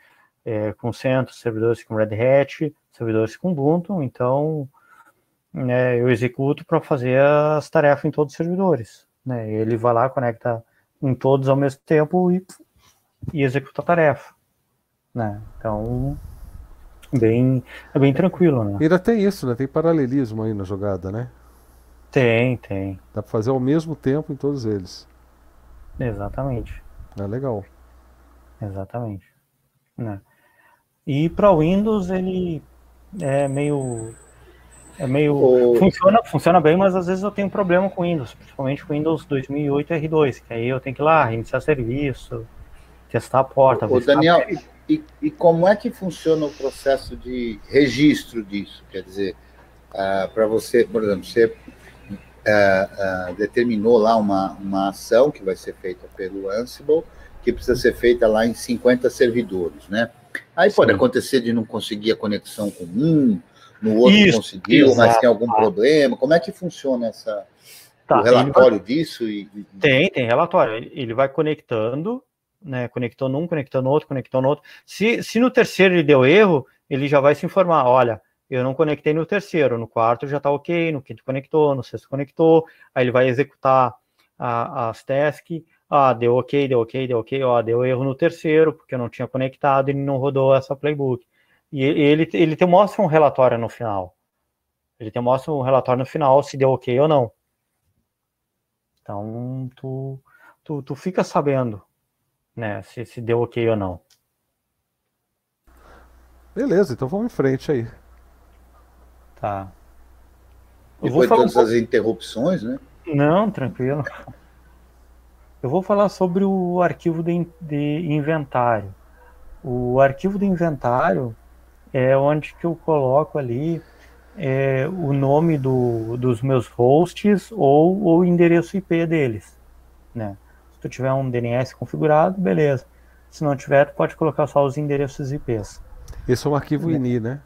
é, com CentOS, servidores com Red Hat, servidores com Ubuntu, então né, eu executo para fazer as tarefas em todos os servidores. Né? Ele vai lá, conecta em todos ao mesmo tempo e, e executa a tarefa. Né? Então, bem, é bem tranquilo. Né? Ainda tem isso, né? tem paralelismo aí na jogada, né? Tem, tem. Dá para fazer ao mesmo tempo em todos eles. Exatamente. É legal. Exatamente. Né? E para Windows ele é meio é meio o... funciona funciona bem, mas às vezes eu tenho problema com Windows, principalmente com Windows 2008 R2, que aí eu tenho que ir lá reiniciar serviço, testar a porta. O Daniel, e, e, como é que funciona o processo de registro disso? Quer dizer, uh, para você, por exemplo, você uh, uh, determinou lá uma, uma ação que vai ser feita pelo Ansible, que precisa ser feita lá em 50 servidores, né? Aí Sim. pode acontecer de não conseguir a conexão com um, no outro Isso, conseguiu, exato. mas tem algum problema. Como é que funciona essa, tá, o relatório vai... disso? E... Tem, tem relatório. Ele vai conectando né, conectando um, conectando outro, conectando outro. Se, se no terceiro ele deu erro, ele já vai se informar, olha, eu não conectei no terceiro, no quarto já está ok, no quinto conectou, no sexto conectou, aí ele vai executar a, as tasks, ah, deu ok, deu ok, deu ok, ó, deu erro no terceiro, porque eu não tinha conectado e não rodou essa playbook. E ele, ele te mostra um relatório no final. Ele te mostra um relatório no final se deu ok ou não. Então, tu, tu, tu fica sabendo né? Se, se deu ok ou não. Beleza, então vamos em frente aí. Tá. Eu Depois vou falar todas um... as interrupções, né? Não, tranquilo. Eu vou falar sobre o arquivo de, de inventário. O arquivo de inventário é onde que eu coloco ali é, o nome do, dos meus hosts ou o endereço IP deles, né? Tu tiver um DNS configurado, beleza. Se não tiver, tu pode colocar só os endereços IPs. Esse é um arquivo é. ini, né?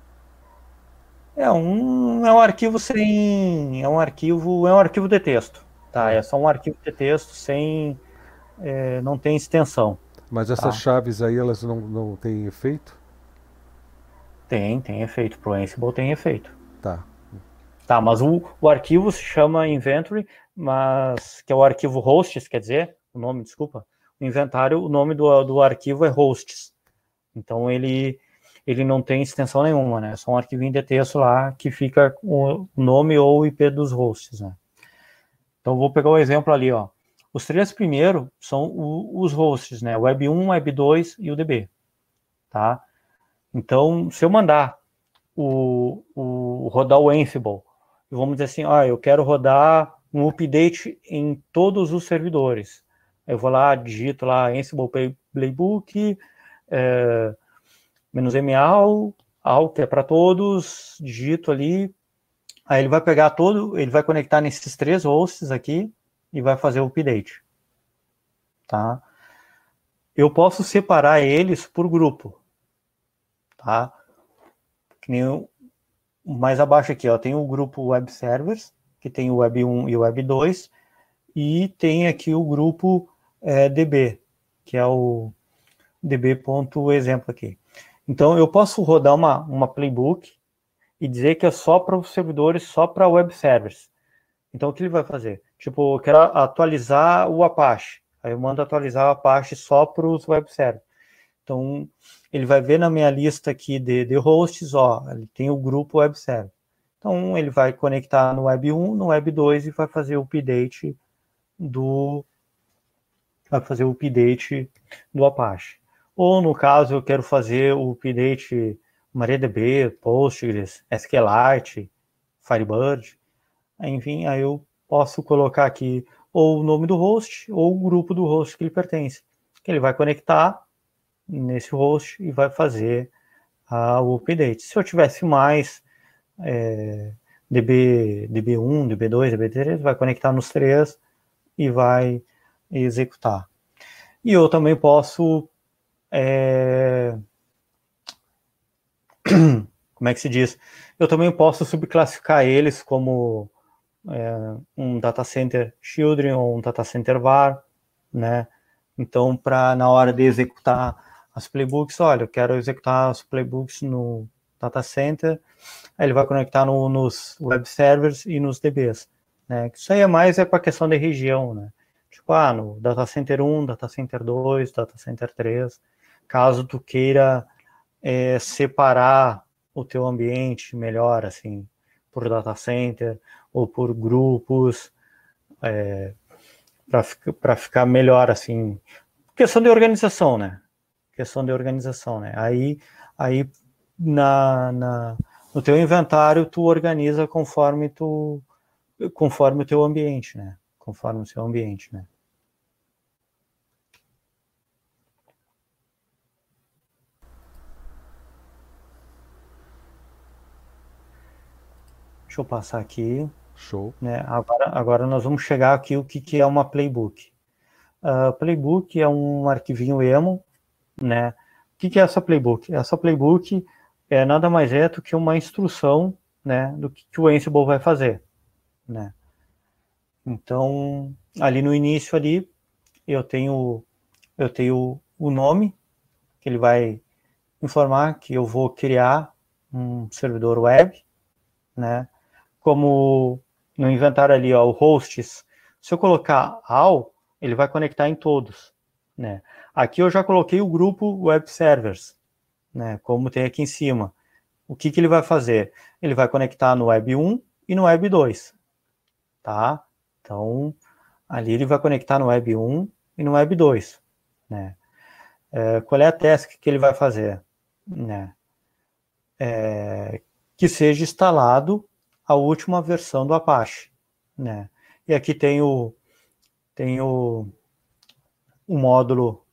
É um, é um arquivo sem. É um arquivo. É um arquivo de texto. Tá? É só um arquivo de texto sem. É, não tem extensão. Mas essas tá? chaves aí, elas não, não têm efeito? Tem, tem efeito. Pro Ansible tem efeito. Tá. Tá, mas o, o arquivo se chama inventory, mas que é o arquivo hosts, quer dizer, o nome, desculpa, o inventário, o nome do, do arquivo é hosts. Então ele ele não tem extensão nenhuma, né? É só um arquivinho de texto lá que fica o nome ou o IP dos hosts, né? Então vou pegar o exemplo ali, ó. Os três primeiros são o, os hosts, né? Web 1, Web 2 e o DB, tá? Então, se eu mandar o, o rodar o Ansible, vamos dizer assim, ah, eu quero rodar um update em todos os servidores. Eu vou lá, digito lá Ansible Playbook, é, menos MAL, AL, é para todos, digito ali, aí ele vai pegar todo, ele vai conectar nesses três hosts aqui e vai fazer o update. Tá? Eu posso separar eles por grupo. Tá? Que nem eu, mais abaixo aqui, ó, tem o grupo Web Servers, que tem o Web 1 e o Web 2, e tem aqui o grupo é, DB, que é o db.exemplo aqui. Então, eu posso rodar uma, uma playbook e dizer que é só para os servidores, só para web servers. Então, o que ele vai fazer? Tipo, eu quero atualizar o Apache. Aí eu mando atualizar o Apache só para os web servers. Então, ele vai ver na minha lista aqui de, de hosts, ó, ele tem o grupo web server. Então, ele vai conectar no web 1, no web 2 e vai fazer o update do, vai fazer o update do Apache. Ou, no caso, eu quero fazer o update MariaDB, Postgres, SQLite, Firebird, enfim, aí eu posso colocar aqui ou o nome do host ou o grupo do host que ele pertence. Que ele vai conectar nesse host e vai fazer uh, o update. Se eu tivesse mais é, DB, DB1, DB2, DB3, vai conectar nos três e vai executar. E eu também posso. É... Como é que se diz? Eu também posso subclassificar eles como é, um data center children ou um data center var, né? Então, para na hora de executar as playbooks, olha, eu quero executar as playbooks no data center, aí ele vai conectar no, nos web servers e nos DBs, né? Isso aí é mais é para questão de região, né? Tipo, ah, no Data Center 1, Data Center 2, Data Center 3, caso tu queira é, separar o teu ambiente melhor, assim, por data center ou por grupos, é, para ficar melhor, assim, questão de organização, né? Questão de organização, né? Aí, aí na, na, no teu inventário tu organiza conforme tu conforme o teu ambiente, né? conforme o seu ambiente, né? Deixa eu passar aqui. Show. Né? Agora, agora nós vamos chegar aqui o que, que é uma playbook. Uh, playbook é um arquivinho emo, né? O que, que é essa playbook? Essa playbook é nada mais é do que uma instrução, né, do que, que o Ansible vai fazer, né? Então, ali no início ali, eu tenho eu tenho o nome que ele vai informar que eu vou criar um servidor web, né? Como no inventário ali, ó, o hosts, se eu colocar all, ele vai conectar em todos, né? Aqui eu já coloquei o grupo web servers, né? Como tem aqui em cima. O que que ele vai fazer? Ele vai conectar no web 1 e no web 2, tá? Então, ali ele vai conectar no web 1 e no web 2, né? É, qual é a task que ele vai fazer? Né? É, que seja instalado a última versão do Apache, né? E aqui tem o tem o, o módulo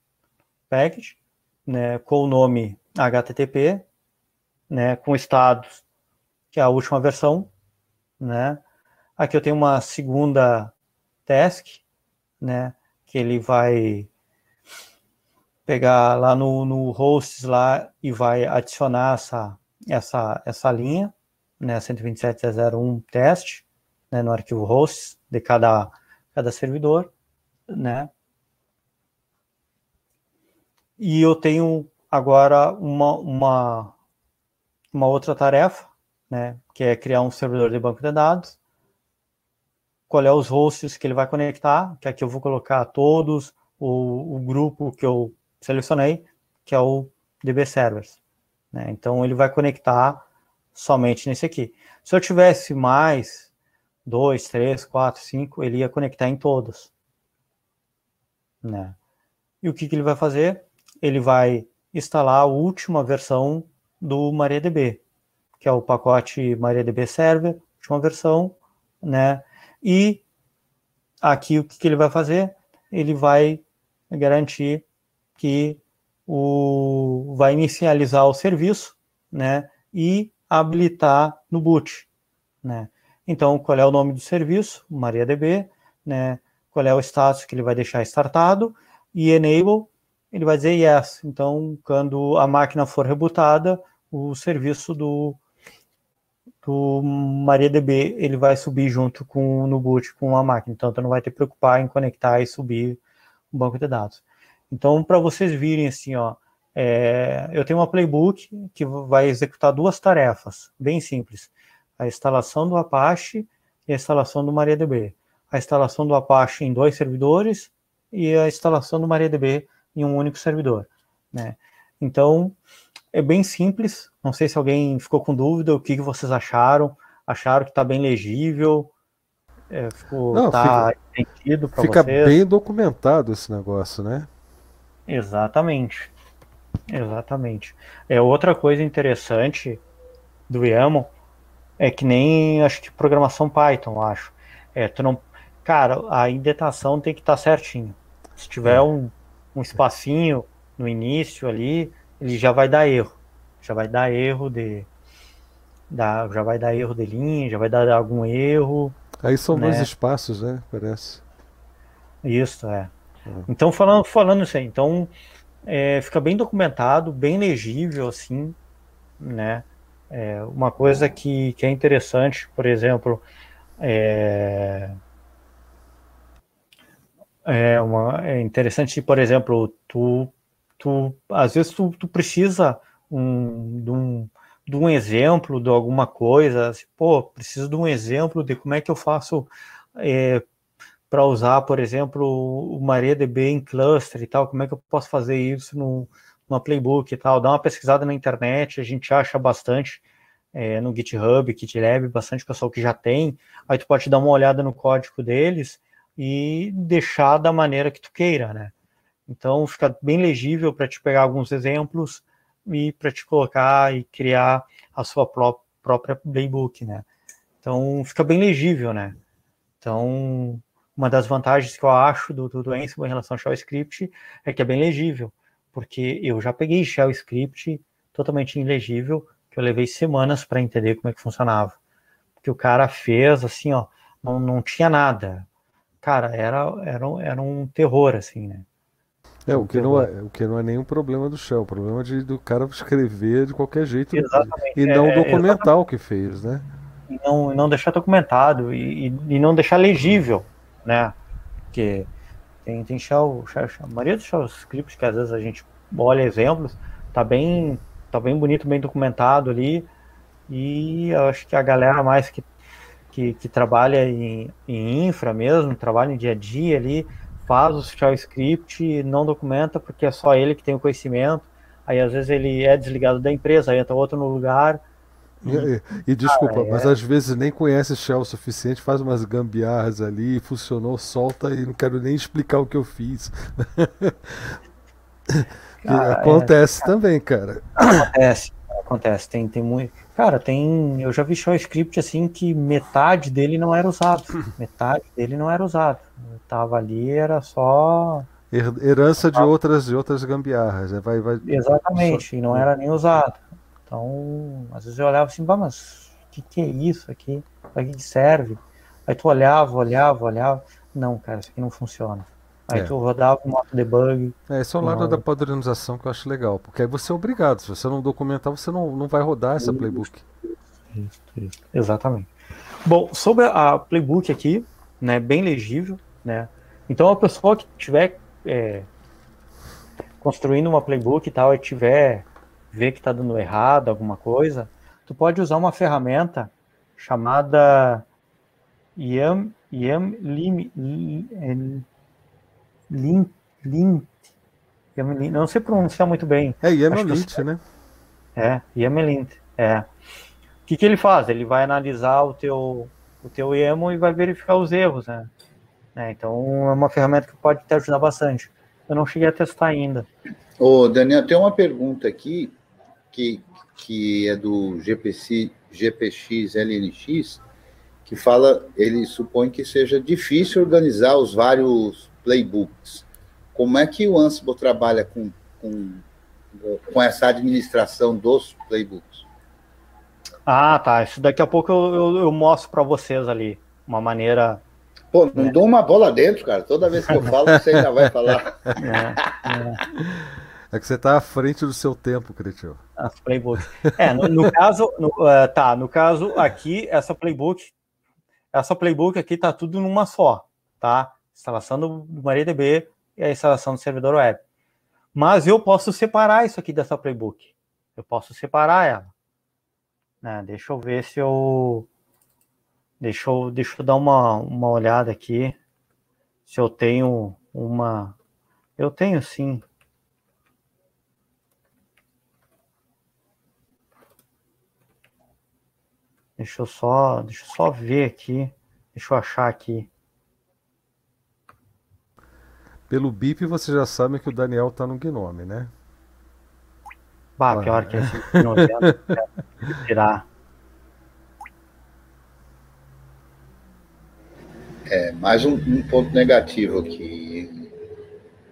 package, né, com o nome HTTP, né, com status que é a última versão, né? Aqui eu tenho uma segunda task, né, que ele vai pegar lá no, no hosts lá e vai adicionar essa essa essa linha, né, 127.01 teste, né, no arquivo hosts de cada, cada servidor, né. E eu tenho agora uma, uma, uma outra tarefa, né, que é criar um servidor de banco de dados, qual é os hosts que ele vai conectar, que aqui eu vou colocar todos, o, o grupo que eu selecionei, que é o DB Servers. Né? Então, ele vai conectar somente nesse aqui. Se eu tivesse mais dois, três, quatro, cinco, ele ia conectar em todos. Né? E o que, que ele vai fazer? Ele vai instalar a última versão do MariaDB, que é o pacote MariaDB Server, última versão, né? E aqui o que, que ele vai fazer? Ele vai garantir que o, vai inicializar o serviço, né? E habilitar no boot, né? Então, qual é o nome do serviço? MariaDB, né? Qual é o status que ele vai deixar startado e enable, ele vai dizer yes. Então, quando a máquina for rebutada, o serviço do, do MariaDB ele vai subir junto com no boot com a máquina. Então, tu não vai ter que preocupar em conectar e subir o banco de dados. Então, para vocês virem assim, ó, é, eu tenho uma playbook que vai executar duas tarefas, bem simples. A instalação do Apache e a instalação do MariaDB. A instalação do Apache em dois servidores e a instalação do MariaDB em um único servidor. Né? Então, é bem simples. Não sei se alguém ficou com dúvida, o que, que vocês acharam. Acharam que está bem legível? É, ficou, Não, tá fica, entendido para vocês? Fica bem documentado esse negócio, né? Exatamente. Exatamente. É outra coisa interessante do YAML é que nem acho que programação Python, acho. É, tu não, cara, a indentação tem que estar tá certinho. Se tiver é. um, um espacinho no início ali, ele já vai dar erro. Já vai dar erro de dá, já vai dar erro de linha, já vai dar algum erro. Aí são né? dois espaços, né? Parece. Isso, é. é. Então, falando, falando isso aí, então é, fica bem documentado, bem legível, assim, né? É, uma coisa que, que é interessante, por exemplo, é, é, uma, é interessante, por exemplo, tu, tu às vezes tu, tu precisa um, de, um, de um exemplo de alguma coisa, assim, pô, preciso de um exemplo de como é que eu faço é, para usar, por exemplo, o MariaDB em cluster e tal, como é que eu posso fazer isso no, numa playbook e tal, dá uma pesquisada na internet, a gente acha bastante é, no GitHub, GitLab, bastante pessoal que já tem, aí tu pode dar uma olhada no código deles e deixar da maneira que tu queira, né? Então fica bem legível para te pegar alguns exemplos e para te colocar e criar a sua pró própria playbook, né? Então fica bem legível, né? Então uma das vantagens que eu acho do, do, do Ansible em relação ao Shell Script é que é bem legível, porque eu já peguei Shell Script totalmente ilegível, que eu levei semanas para entender como é que funcionava. que o cara fez, assim, ó, não, não tinha nada. Cara, era, era, era um terror, assim, né? É, o que, não é, o que não é nenhum problema do Shell, o problema de, do cara escrever de qualquer jeito exatamente, e não é, documentar o que fez, né? E não, não deixar documentado e, e, não deixar legível, né? Porque tem, tem Shell, Shell, a maioria dos Shell scripts que às vezes a gente olha exemplos, tá bem, tá bem bonito, bem documentado ali, e eu acho que a galera mais que, que, que trabalha em, em infra mesmo, trabalha em dia a dia ali, faz o shell script, não documenta porque é só ele que tem o conhecimento. Aí às vezes ele é desligado da empresa, aí entra outro no lugar. E, e, e desculpa, ah, é... mas às vezes nem conhece shell o suficiente, faz umas gambiarras ali, funcionou, solta e não quero nem explicar o que eu fiz. Cara, acontece é, também, cara. Acontece, acontece. Tem, tem muito. Cara, tem. Eu já vi shell script assim que metade dele não era usado. metade dele não era usado tava ali era só herança de outras de outras gambiarras, né? vai, vai... exatamente, e não era nem usado. Então, às vezes eu olhava assim, mas o que, que é isso aqui? Para que serve? Aí tu olhava, olhava, olhava, não, cara, isso aqui não funciona. Aí é. tu rodava um modo debug. É, esse é o lado da padronização que eu acho legal, porque aí você é obrigado, se você não documentar, você não, não vai rodar essa playbook. Isso, isso. Exatamente. Bom, sobre a playbook aqui, né, bem legível, né? Então a pessoa que estiver é, construindo uma playbook e tal e tiver ver que está dando errado alguma coisa, tu pode usar uma ferramenta chamada Yam Yam Lim, Lim, Lim, Lim, Lim não sei pronunciar muito bem. É Yamelint, né? É, Yamelint, é. O que, que ele faz? Ele vai analisar o teu o teu YAML e vai verificar os erros, né? É, então é uma ferramenta que pode te ajudar bastante. Eu não cheguei a testar ainda. Ô, Daniel, tem uma pergunta aqui que, que é do GPC, GPX LNX, que fala, ele supõe que seja difícil organizar os vários playbooks. Como é que o Ansible trabalha com, com, com essa administração dos playbooks? Ah, tá. Isso daqui a pouco eu, eu, eu mostro para vocês ali. Uma maneira Pô, não é. dou uma bola dentro, cara. Toda vez que eu falo, você ainda vai falar. É, é. é que você está à frente do seu tempo, Cretil. As playbook. É, no, no caso, no, uh, tá, no caso aqui, essa playbook, essa playbook aqui tá tudo numa só, tá? Instalação do, MariaDB e a instalação do servidor web. Mas eu posso separar isso aqui dessa playbook. Eu posso separar ela. Né? Deixa eu ver se eu Deixa eu, deixa eu dar uma, uma olhada aqui. Se eu tenho uma. Eu tenho sim. Deixa eu só, deixa eu só ver aqui. Deixa eu achar aqui. Pelo bip você já sabe que o Daniel tá no Gnome, né? Bah, pior que esse né? tirar. É, mais um, um ponto negativo aqui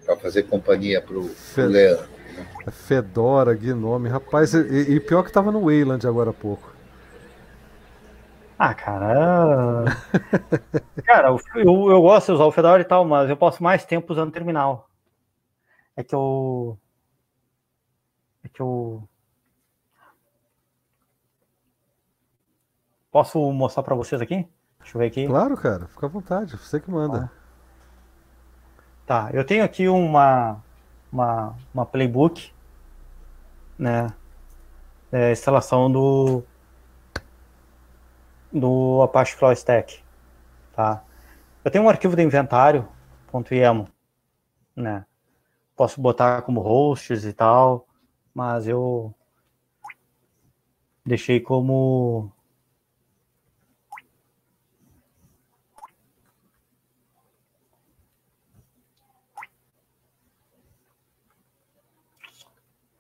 para fazer companhia para o Leandro. Né? Fedora, Gnome, rapaz, e, e, pior que tava no Wayland agora há pouco. Ah, cara. cara, eu, eu gosto de usar o Fedora e tal, mas eu passo mais tempo usando terminal. É que eu. É que eu. Posso mostrar para vocês aqui? Deixa eu ver aqui. Claro, cara, fica à vontade, você que manda. Tá, eu tenho aqui uma, uma, uma playbook, né? É, instalação do do Apache Flow Stack, tá? Eu tenho um arquivo de inventário .yaml, né? Posso botar como hosts e tal, mas eu deixei como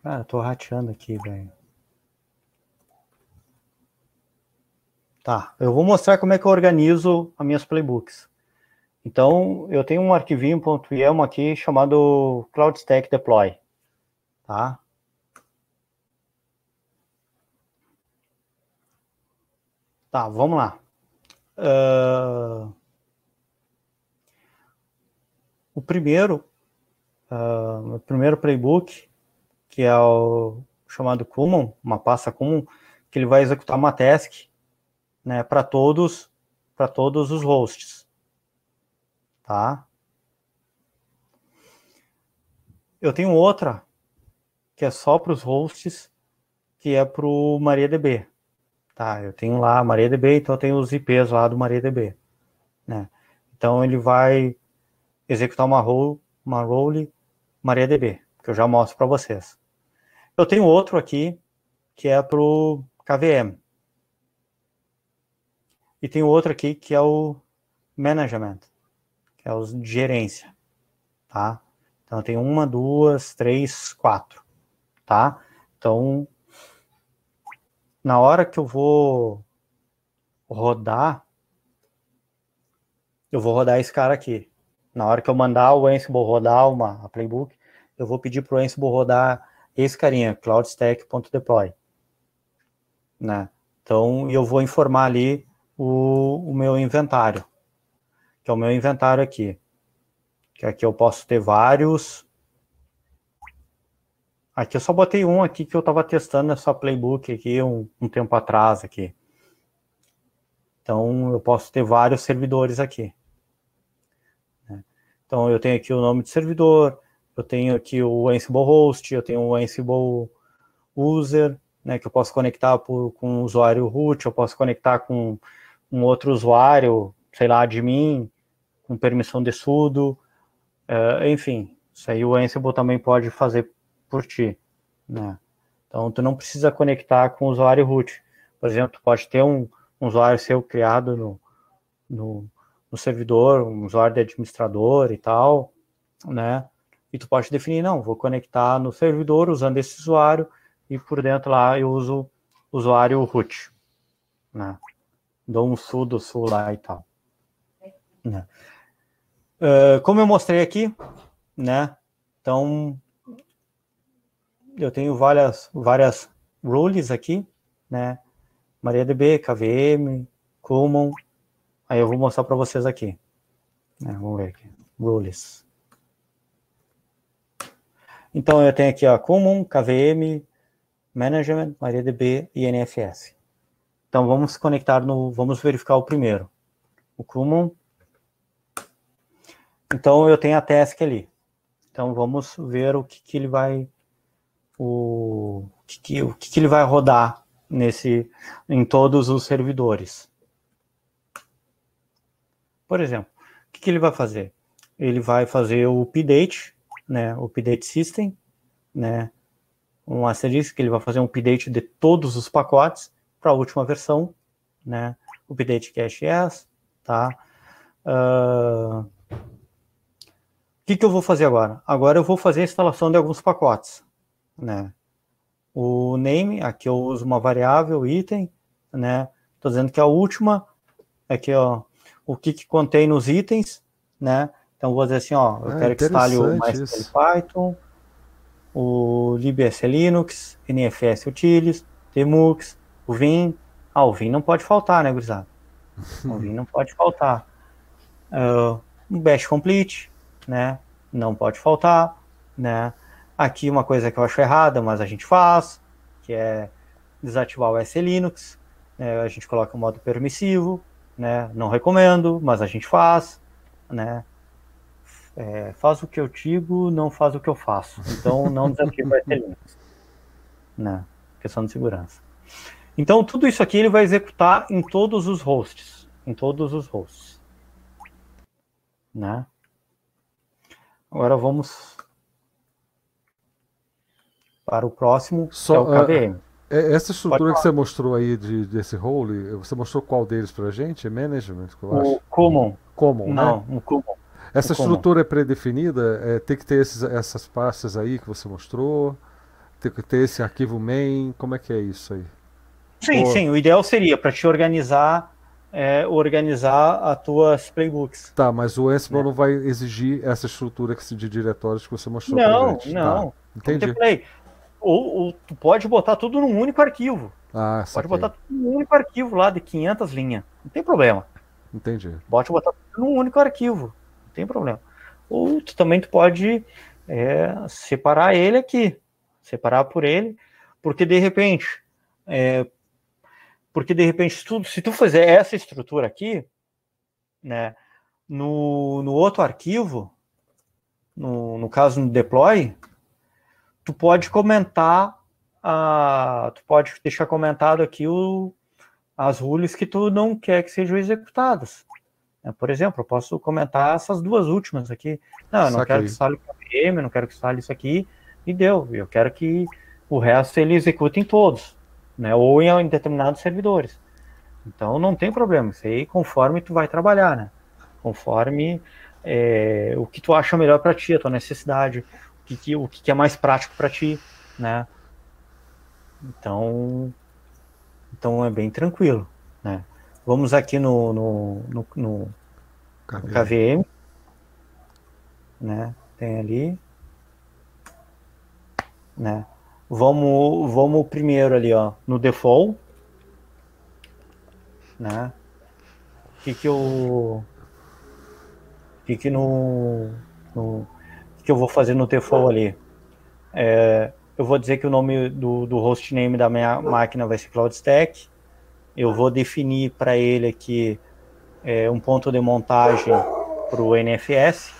Cara, tô rateando aqui, velho. Tá, eu vou mostrar como é que eu organizo as minhas playbooks. Então, eu tenho um arquivinho .yaml aqui chamado Cloud Deploy, tá? Tá, vamos lá. Uh, o primeiro, uh, o primeiro playbook, que é o chamado Common, uma pasta comum, que ele vai executar uma task né, para todos, para todos os hosts. Tá? Eu tenho outra que é só para os hosts, que é para o MariaDB. Tá, eu tenho lá a MariaDB, então eu tenho os IPs lá do MariaDB. Né? Então ele vai executar uma role, uma role MariaDB, que eu já mostro para vocês. Eu tenho outro aqui, que é para o KVM. E tem outro aqui que é o Management, que é o de gerência, tá? Então tem uma, duas, três, quatro, tá? Então, na hora que eu vou rodar, eu vou rodar esse cara aqui. Na hora que eu mandar o Ansible rodar uma a playbook, eu vou pedir para o Ansible rodar esse carinha, cloudstack.deploy. Né? Então, eu vou informar ali o, o meu inventário, que é o meu inventário aqui. Que aqui eu posso ter vários. Aqui eu só botei um aqui que eu estava testando nessa playbook aqui um, um tempo atrás aqui. Então, eu posso ter vários servidores aqui. Né? Então, eu tenho aqui o nome de servidor, eu tenho aqui o Ansible Host, eu tenho o Ansible User, né, que eu posso conectar por, com o usuário root, eu posso conectar com um outro usuário, sei lá, admin, com permissão de sudo, uh, enfim, isso aí o Ansible também pode fazer por ti, né? Então, tu não precisa conectar com o usuário root. Por exemplo, tu pode ter um, um usuário seu criado no, no, no servidor, um usuário de administrador e tal, né? E tu pode definir, não, vou conectar no servidor usando esse usuário e por dentro lá eu uso usuário root, né? Dou um sudo su lá e tal. Uh, como eu mostrei aqui, né? Então eu tenho várias várias rules aqui, né? MariaDB, KVM, Common. Aí eu vou mostrar para vocês aqui. Né? Vamos ver aqui. Rules. Então, eu tenho aqui a Common, KVM, Management, MariaDB e NFS. Então, vamos conectar no... Vamos verificar o primeiro. O Common. Então, eu tenho a task ali. Então, vamos ver o que, que ele vai... O que, que, o que, que ele vai rodar nesse, em todos os servidores. Por exemplo, o que, que ele vai fazer? Ele vai fazer o update né, o update system, né, um asterisco que ele vai fazer um update de todos os pacotes para a última versão, né, update cache yes, tá? Uh, o que, que eu vou fazer agora? Agora eu vou fazer a instalação de alguns pacotes, né? O name, aqui eu uso uma variável, item, né? Estou dizendo que a última, aqui ó, o que, que contém nos itens, né? Então, vou dizer assim, ó, eu ah, quero que instale o MySQL Python, o libs Linux, NFS Utils, Tmux, o Vim. Ah, o Vim não pode faltar, né, gurizada? o Vim não pode faltar. Uh, um Bash Complete, né? Não pode faltar, né? Aqui uma coisa que eu acho errada, mas a gente faz, que é desativar o S Linux. Né? A gente coloca o modo permissivo, né? Não recomendo, mas a gente faz, né? é, faz o que eu digo, não faz o que eu faço. Então, não desativa o Linux. Né? Questão de segurança. Então, tudo isso aqui ele vai executar em todos os hosts. Em todos os hosts. Né? Agora vamos para o próximo, Só, é o KVM. Uh, essa estrutura que você mostrou aí de, desse role, você mostrou qual deles para a gente? É management? o Common. Common, Não, né? o Common. Essa estrutura é predefinida? É, tem que ter esses, essas pastas aí que você mostrou? Tem que ter esse arquivo main? Como é que é isso aí? Sim, Ou... sim. O ideal seria para te organizar, é, organizar as tuas playbooks. Tá, mas o Ansible né? não vai exigir essa estrutura de diretórios que você mostrou Não, não. Tá, entendi. Ou, ou, tu pode botar tudo num único arquivo. Ah, pode botar tudo num único arquivo lá de 500 linhas. Não tem problema. Entendi. Pode botar tudo num único arquivo. Não tem problema. Ou tu, também tu pode é, separar ele aqui. Separar por ele. Porque de repente. É, porque de repente, tu, se tu fizer essa estrutura aqui, né, no, no outro arquivo, no, no caso no deploy, tu pode comentar, a, tu pode deixar comentado aqui o, as rules que tu não quer que sejam executadas. É, por exemplo, eu posso comentar essas duas últimas aqui. Não, eu não quero que instale o KVM, não quero que instale isso aqui, e deu. Eu quero que o resto ele execute em todos, né? Ou em, determinados servidores. Então não tem problema, isso aí conforme tu vai trabalhar, né? Conforme é, o que tu acha melhor para ti, a tua necessidade, o que, que o que, é mais prático para ti, né? Então, então é bem tranquilo, né? Vamos aqui no, no, no, no KVM. KVM, né? Tem ali, né? Vamos, vamos primeiro ali, ó, no default, né? O que que eu que que no, no que eu vou fazer no default ali? É, eu vou dizer que o nome do, do hostname da minha máquina vai ser CloudStack. Eu vou definir para ele aqui é, um ponto de montagem para o NFS.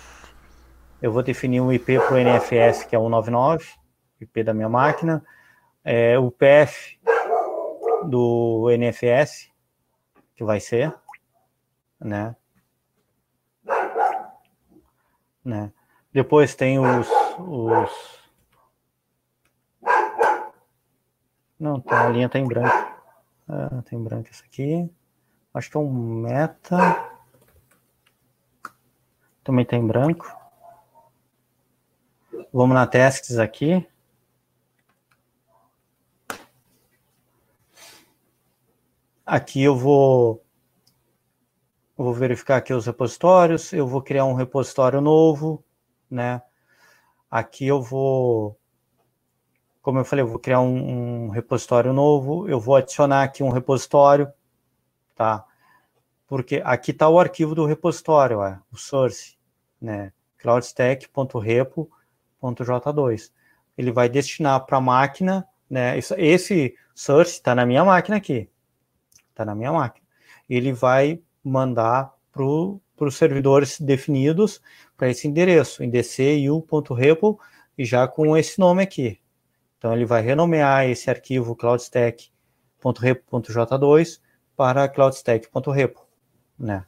Eu vou definir um IP para o NFS que é 199, IP da minha máquina. É, o PF do NFS, que vai ser, né? né? Depois tem os, os... Não, tá, a linha tá em branco. Ah, tem branco esse aqui. Acho que é um meta. Também tem branco. Vamos na tasks aqui. Aqui eu vou vou verificar aqui os repositórios, eu vou criar um repositório novo, né? Aqui eu vou, como eu falei, eu vou criar um, um repositório novo, eu vou adicionar aqui um repositório, tá? Porque aqui está o arquivo do repositório, o source, né? cloudstack.repo.j2. Ele vai destinar para a máquina, né? Esse source está na minha máquina aqui, está na minha máquina. Ele vai mandar para os servidores definidos para esse endereço, em dcu.repo, e já com esse nome aqui. Então, ele vai renomear esse arquivo cloudstack.repo.j2 para cloudstack.repo, né?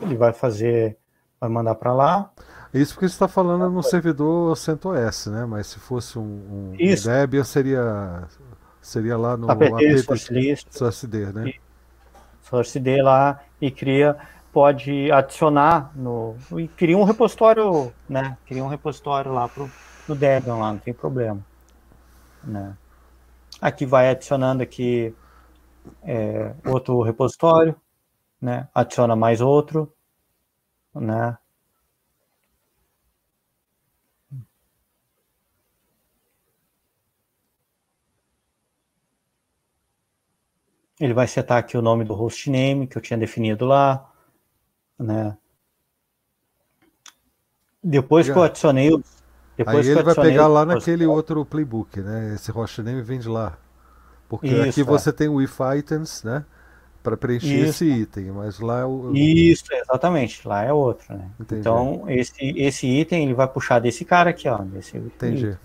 Ele vai fazer, vai mandar para lá. Isso porque você está falando no servidor CentOS, né? Mas se fosse um, um Debian, seria, seria lá no apt, source né? source D lá e cria, pode adicionar no e cria um repositório, né? Cria um repositório lá pro no Debian lá, não tem problema, né? Aqui vai adicionando aqui é, outro repositório, né? Adiciona mais outro, né? Ele vai setar aqui o nome do hostname que eu tinha definido lá, né? Depois que eu adicionei depois Aí ele vai pegar lá naquele outro playbook, né? Esse hostname vem de lá. Porque Isso, aqui é. você tem o if items, né? Para preencher Isso. esse item, mas lá é o. Isso, exatamente. Lá é outro, né? Entendi. Então, esse, esse item ele vai puxar desse cara aqui, ó. Desse Entendi. Item.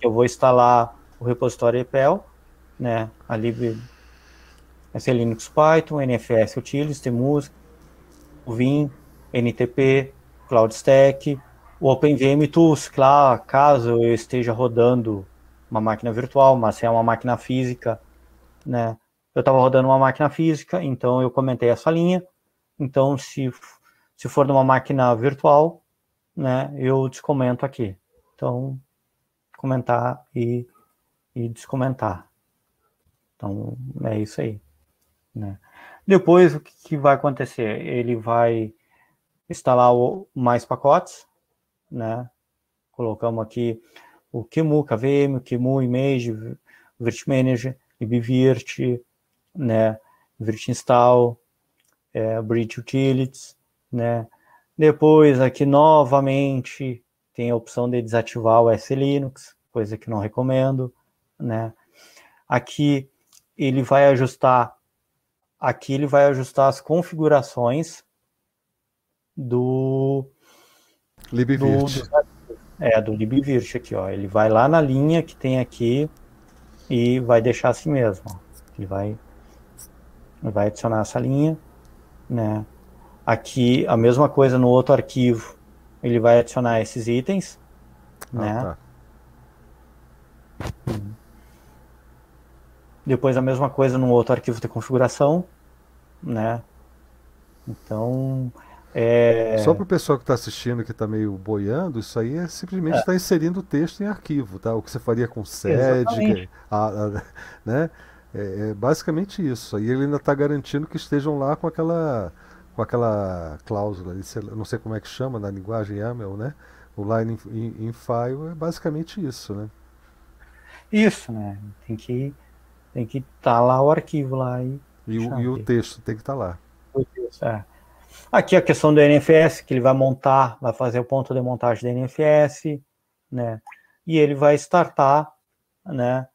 Eu vou instalar o repositório EPEL, né? Ali Vai ser Linux Python, NFS Utilities, Tmux, o Vim, NTP, CloudStack, o OpenVM Tools, claro, caso eu esteja rodando uma máquina virtual, mas se é uma máquina física, né? Eu estava rodando uma máquina física, então eu comentei essa linha. Então, se, se for numa máquina virtual, né, eu descomento aqui. Então, comentar e, e descomentar. Então, é isso aí. Né? Depois, o que vai acontecer? Ele vai instalar o, mais pacotes, né? Colocamos aqui o QEMU, KVM, o Image, Virt Manager, libvirt, né, Virt Install, é, Bridge Utilities, né. Depois aqui novamente tem a opção de desativar o SLinux, coisa que não recomendo, né. Aqui ele vai ajustar, aqui ele vai ajustar as configurações do libvirt. Do, é, do libvirt aqui, ó. Ele vai lá na linha que tem aqui e vai deixar assim mesmo. Ó. Ele vai, vai adicionar essa linha, né? Aqui a mesma coisa no outro arquivo, ele vai adicionar esses itens, ah, né? Tá. Depois a mesma coisa no outro arquivo de configuração, né? Então, é... Só para o pessoal que está assistindo que está meio boiando, isso aí é simplesmente estar é. tá inserindo o texto em arquivo, tá? O que você faria com sede, a, a, né? É, é, basicamente isso. Aí ele ainda está garantindo que estejam lá com aquela com aquela cláusula, não sei como é que chama na linguagem YAML, né? O line in, in file é basicamente isso, né? Isso, né? Tem que tem que estar tá lá o arquivo lá e e o, e o texto tem que estar tá lá. O texto, é. Aqui a questão do NFS, que ele vai montar, vai fazer o ponto de montagem do NFS, né? E ele vai startar, né?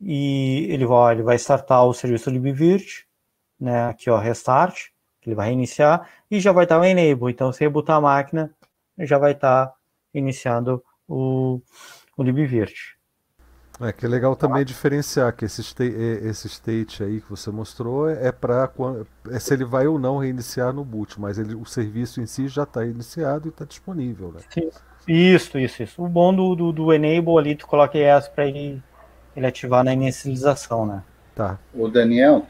E ele vai, ele vai startar o serviço libvirt, né? Aqui, ó, restart, que ele vai reiniciar, e já vai estar o enable. Então, se rebootar a máquina, já vai estar iniciando o, o libvirt. É que é legal também diferenciar que esse, state, esse state aí que você mostrou é para é se ele vai ou não reiniciar no boot, mas ele, o serviço em si já está iniciado e está disponível, né? Sim. Isso, isso, isso. O bom do, do, do enable ali, tu coloca ES para ele, ele ativar na inicialização, né? Tá. O Daniel,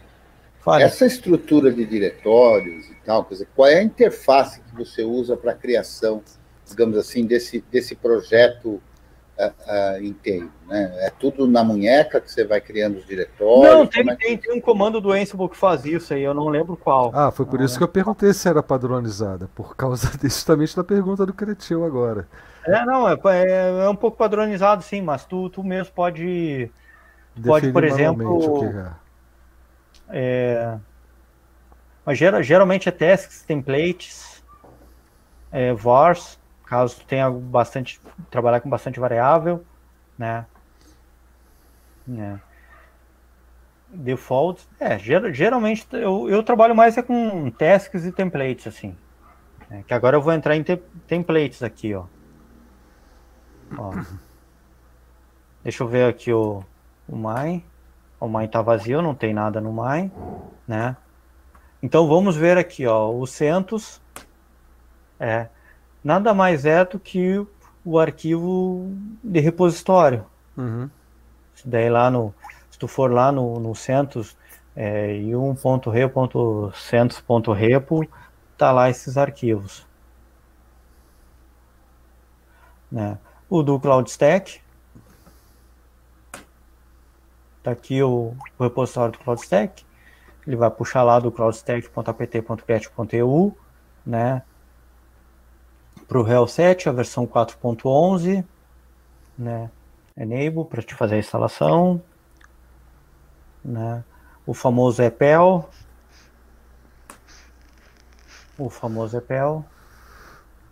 Fale. essa estrutura de diretórios e tal, quer dizer, qual é a interface que você usa para a criação, digamos assim, desse, desse projeto uh, inteiro, né? É tudo na munheca que você vai criando os diretórios? Não, tem, é que... tem, tem, um comando do Ansible que faz isso aí, eu não lembro qual. Ah, foi por não isso que eu perguntei se era padronizada, por causa justamente da pergunta do Cretil agora. É, não, é, é, é, um pouco padronizado sim, mas tu, tu mesmo pode, pode por exemplo... É, mas geralmente é tasks, templates, é, vars, caso tu tenha bastante trabalhar com bastante variável, né? É. Default, é, geralmente eu, eu trabalho mais é com tasks e templates assim. É, que agora eu vou entrar em te templates aqui, ó. ó. Deixa eu ver aqui o, o my. O my tá vazio, não tem nada no my, né? Então vamos ver aqui, ó, o CentOS é nada mais é do que o arquivo de repositório. Uhum. Se daí lá no, se tu for lá no, no CentOS é, e 1.re.centos.repo, tá lá esses arquivos. Né? O do CloudStack, tá aqui o, o repositório do CloudStack, ele vai puxar lá do cloudstack.apt.get.eu, né? Para o Real 7, a versão 4.11, né? Enable para te fazer a instalação, né? O famoso EPEL, o famoso EPEL,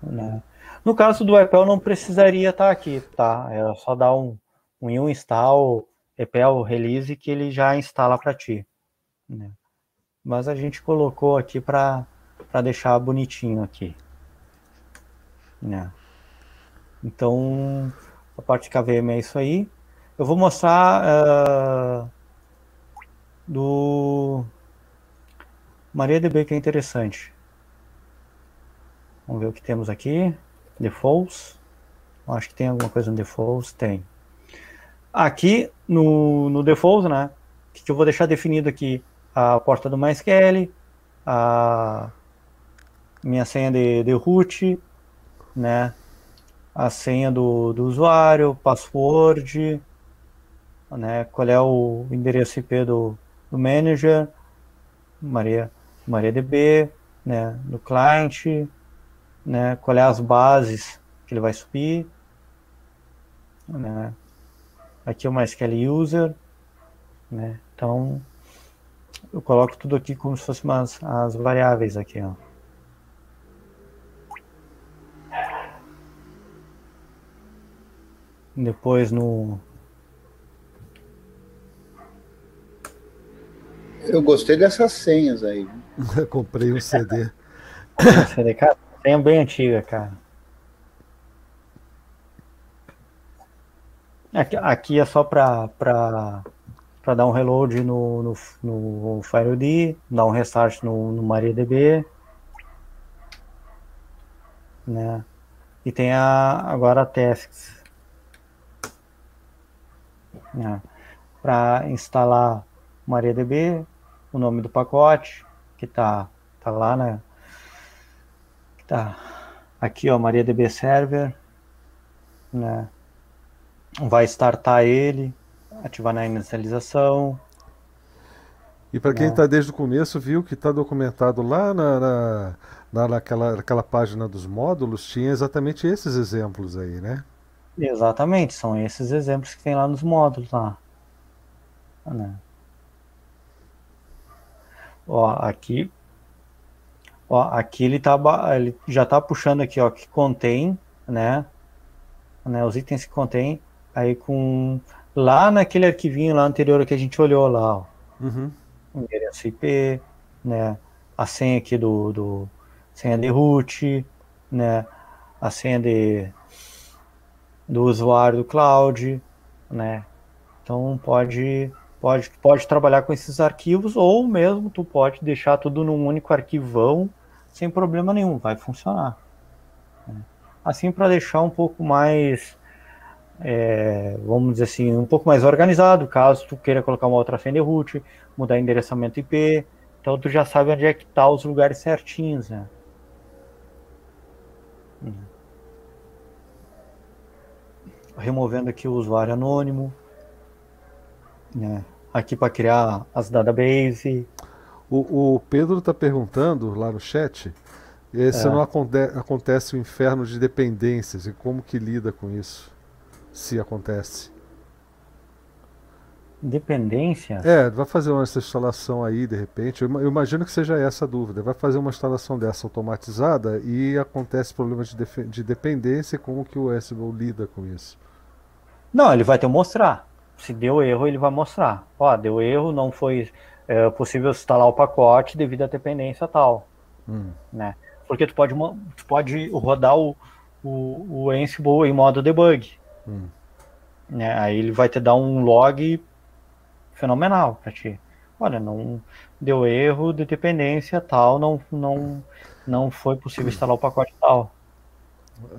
né? No caso do EPEL não precisaria estar tá aqui, tá? É só dar um, um install EPEL release que ele já instala para ti, né? Mas a gente colocou aqui para deixar bonitinho aqui. Né? Então, a parte de KVM é isso aí. Eu vou mostrar uh, do MariaDB que é interessante. Vamos ver o que temos aqui. Defaults. Acho que tem alguma coisa no Defaults. Tem. Aqui no, no Defaults, né? Que eu vou deixar definido aqui a porta do MySQL, a minha senha de, de root, né? A senha do, do usuário, password, né? Qual é o endereço IP do, do manager, Maria, MariaDB, né? Do cliente, né? Qual é as bases que ele vai subir, né? Aqui é uma SQL user, né? Então eu coloco tudo aqui como se fossem as variáveis aqui, ó. Depois no Eu gostei dessas senhas aí. Comprei um CD. CD, cara, senha bem antiga, cara. Aqui, aqui é só para para dar um reload no, no, no FireD, dar um restart no, no MariaDB, né? E tem a, agora a tasks, né? Para instalar MariaDB, o nome do pacote que tá tá lá, né? Que tá aqui, ó, MariaDB Server, né? Vai startar ele, ativar na inicialização. E para quem está né? desde o começo, viu que está documentado lá na, na, na, naquela, naquela página dos módulos, tinha exatamente esses exemplos aí, né? Exatamente, são esses exemplos que tem lá nos módulos lá. Né? Ó, aqui, ó, aqui ele, tá, ele já está puxando aqui, ó, que contém, né, né, os itens que contém, aí com lá naquele arquivinho lá anterior que a gente olhou lá, ó. Uhum. Endereço IP, né? A senha aqui do, do senha de root, né? A senha de do usuário do cloud, né? Então pode pode pode trabalhar com esses arquivos ou mesmo tu pode deixar tudo num único arquivão sem problema nenhum, vai funcionar. Né? Assim para deixar um pouco mais é, vamos dizer assim, um pouco mais organizado, caso tu queira colocar uma outra senha de root, mudar endereçamento IP, então tu já sabe onde é que tá os lugares certinhos, né? Removendo aqui o usuário anônimo, né? Aqui para criar as database. O, o Pedro está perguntando lá no chat se é. não aconte acontece o inferno de dependências e como que lida com isso se acontece. Dependência? É, vai fazer uma instalação aí de repente. Eu imagino que seja essa a dúvida. Vai fazer uma instalação dessa automatizada e acontece problemas de, de dependência. Como que o Ansible lida com isso? Não, ele vai te mostrar. Se deu erro, ele vai mostrar. Ó, deu erro, não foi é, possível instalar o pacote devido à dependência tal. Hum. Né? Porque tu pode, tu pode rodar o, o, o Ansible em modo debug. Hum. Né? Aí ele vai te dar um log fenomenal para ti. Olha, não deu erro de dependência tal, não, não, não foi possível instalar o pacote tal.